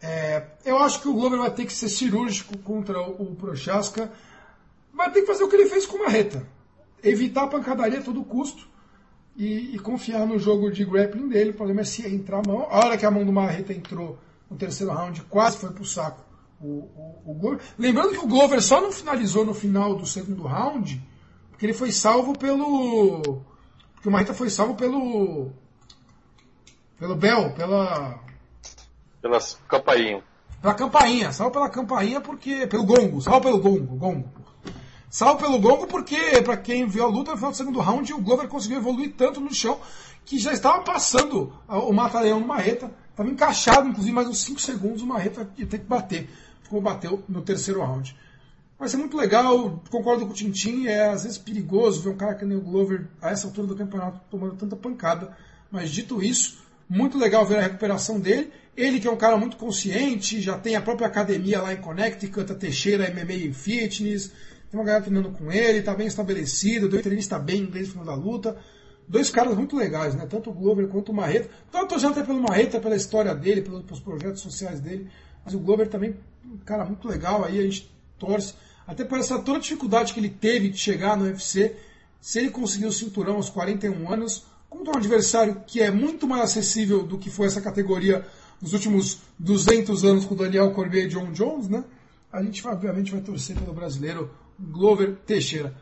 É, eu acho que o Glover vai ter que ser cirúrgico contra o, o Prochaska. Vai ter que fazer o que ele fez com o Marreta evitar a pancadaria a todo custo e, e, confiar no jogo de grappling dele. O problema é se entrar a mão. A hora que a mão do Marreta entrou no terceiro round, quase foi pro saco o, o, o Glover. Lembrando que o Glover só não finalizou no final do segundo round, porque ele foi salvo pelo. Porque o Marreta foi salvo pelo. Pelo Bell, pela. Pela campainha. Pela campainha, salvo pela campainha porque. Pelo gongo, salvo pelo gongo, gongo. Salvo pelo gongo porque, para quem viu a luta, final do segundo round, o Glover conseguiu evoluir tanto no chão que já estava passando o Mata-Leão no Marreta. Estava encaixado, inclusive, mais uns 5 segundos o Marreta ia ter que bater. Ficou bateu no terceiro round. Vai ser muito legal, concordo com o Tintin, é às vezes perigoso ver um cara que nem o Glover a essa altura do campeonato tomando tanta pancada. Mas dito isso, muito legal ver a recuperação dele. Ele que é um cara muito consciente, já tem a própria academia lá em Connecticut, a Teixeira MMA Fitness, tem uma galera treinando com ele, está bem estabelecido, o treinista está bem inglês no final da luta. Dois caras muito legais, né? Tanto o Glover quanto o Marreta. Eu tô até pelo Marreta, pela história dele, pelos projetos sociais dele. Mas o Glover também, um cara muito legal, aí a gente torce. Até por essa toda dificuldade que ele teve de chegar no UFC. Se ele conseguiu o cinturão aos 41 anos, contra um adversário que é muito mais acessível do que foi essa categoria nos últimos 200 anos com Daniel Cormier e John Jones, né? A gente obviamente vai torcer pelo brasileiro Glover Teixeira.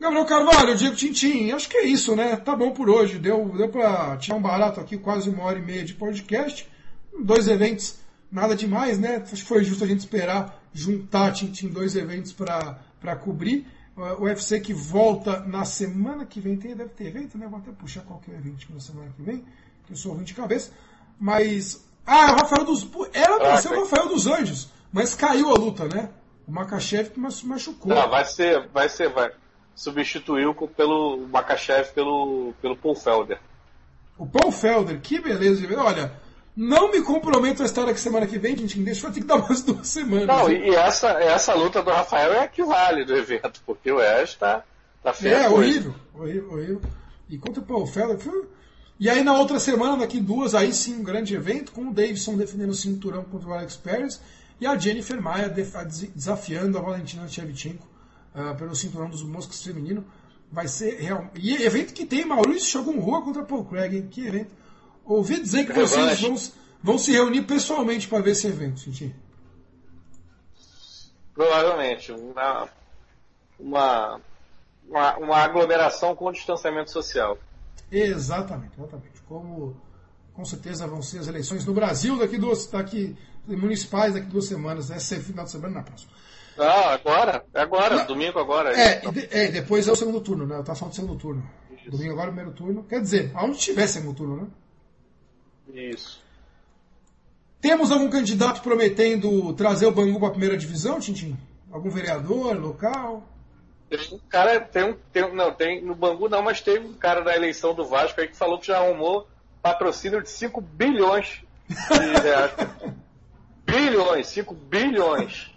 Gabriel Carvalho, Diego Tintim, acho que é isso, né? Tá bom por hoje. Deu, deu para tirar um barato aqui, quase uma hora e meia de podcast. Dois eventos, nada demais, né? Acho que foi justo a gente esperar juntar Tintim dois eventos para cobrir. O UFC que volta na semana que vem, tem, deve ter evento, né? Vou até puxar qualquer evento na semana que vem, que eu sou ruim de cabeça. Mas. Ah, o Rafael dos. Era para ser o Rafael dos Anjos, mas caiu a luta, né? O Makachev que machucou. Não, vai ser, vai ser, vai. Substituiu pelo Makachev pelo, pelo Paul Felder. O Paul Felder, que beleza de ver. Olha, não me comprometo a estar aqui semana que vem, gente. Deixa eu ter que dar mais duas semanas. Não, e, essa, essa luta do Rafael é a que vale do evento, porque o Ash tá, tá feio. É, horrível, horrível, horrível. E contra o Paul Felder. E aí na outra semana, daqui duas, aí sim, um grande evento, com o Davidson defendendo o cinturão contra o Alex Pérez e a Jennifer Maia desafiando a Valentina Shevchenko uh, pelo cinturão dos moscas feminino. Vai ser real. E evento que tem Maurício Shogun Rua contra Paul Craig, hein? Que evento. Ouvi dizer que vocês vão, vão se reunir pessoalmente para ver esse evento, Tintin. Provavelmente. Uma, uma, uma, uma, aglomeração com distanciamento social. Exatamente, exatamente. Como com certeza vão ser as eleições no Brasil daqui duas, daqui municipais daqui duas semanas, essa é final de semana na próxima. Ah, agora, é agora, domingo agora. É, e de, é, depois é o segundo turno, né? Eu tava falando do segundo turno. Isso. Domingo agora, primeiro turno. Quer dizer, aonde tiver segundo turno, né? Isso. Temos algum candidato prometendo trazer o Bangu para a primeira divisão, Tintim? Algum vereador local? Tem um cara, tem um, tem, não, tem no Bangu não, mas teve um cara da eleição do Vasco aí que falou que já arrumou patrocínio de 5 bilhões de reais. bilhões, 5 bilhões.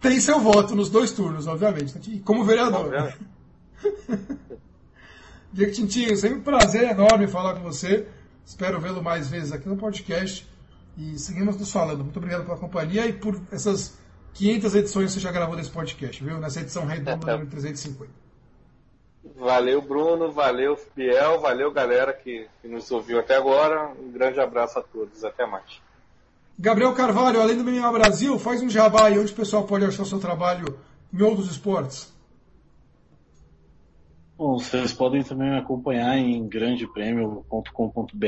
Tem seu voto nos dois turnos, obviamente, como vereador. Diego Tintinho, sempre um prazer enorme falar com você. Espero vê-lo mais vezes aqui no podcast. E seguimos nos falando. Muito obrigado pela companhia e por essas 500 edições que você já gravou desse podcast, viu? Nessa edição redonda número 350. Valeu, Bruno. Valeu, Fiel. Valeu, galera que, que nos ouviu até agora. Um grande abraço a todos. Até mais. Gabriel Carvalho, além do MMA Brasil, faz um jabá aí onde o pessoal pode achar o seu trabalho em outros esportes. Bom, vocês podem também me acompanhar em grandepremio.com.br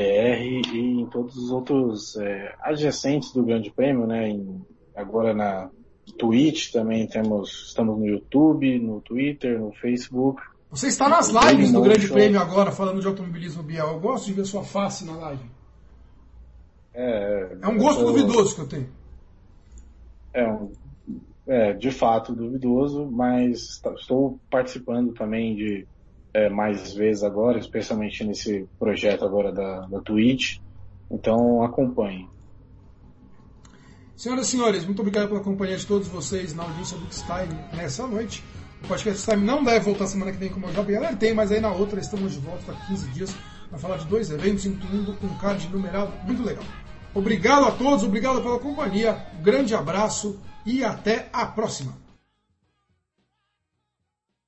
e em todos os outros é, adjacentes do Grande Prêmio, né? Em, agora na Twitch também temos, estamos no YouTube, no Twitter, no Facebook. Você está nas lives do Grande Prêmio agora falando de automobilismo Biel. Eu gosto de ver sua face na live. É, é um gosto duvidoso que eu tenho. É um é, de fato duvidoso, mas estou participando também de é, mais vezes agora, especialmente nesse projeto agora da, da Twitch. Então acompanhe. Senhoras e senhores, muito obrigado pela companhia de todos vocês na audiência do X-Time nessa noite. O podcast X-Time não deve voltar semana que vem como eu já falei, tem, mas aí na outra estamos de volta há 15 dias para falar de dois eventos, incluindo um card numerado muito legal. Obrigado a todos, obrigado pela companhia, grande abraço e até a próxima.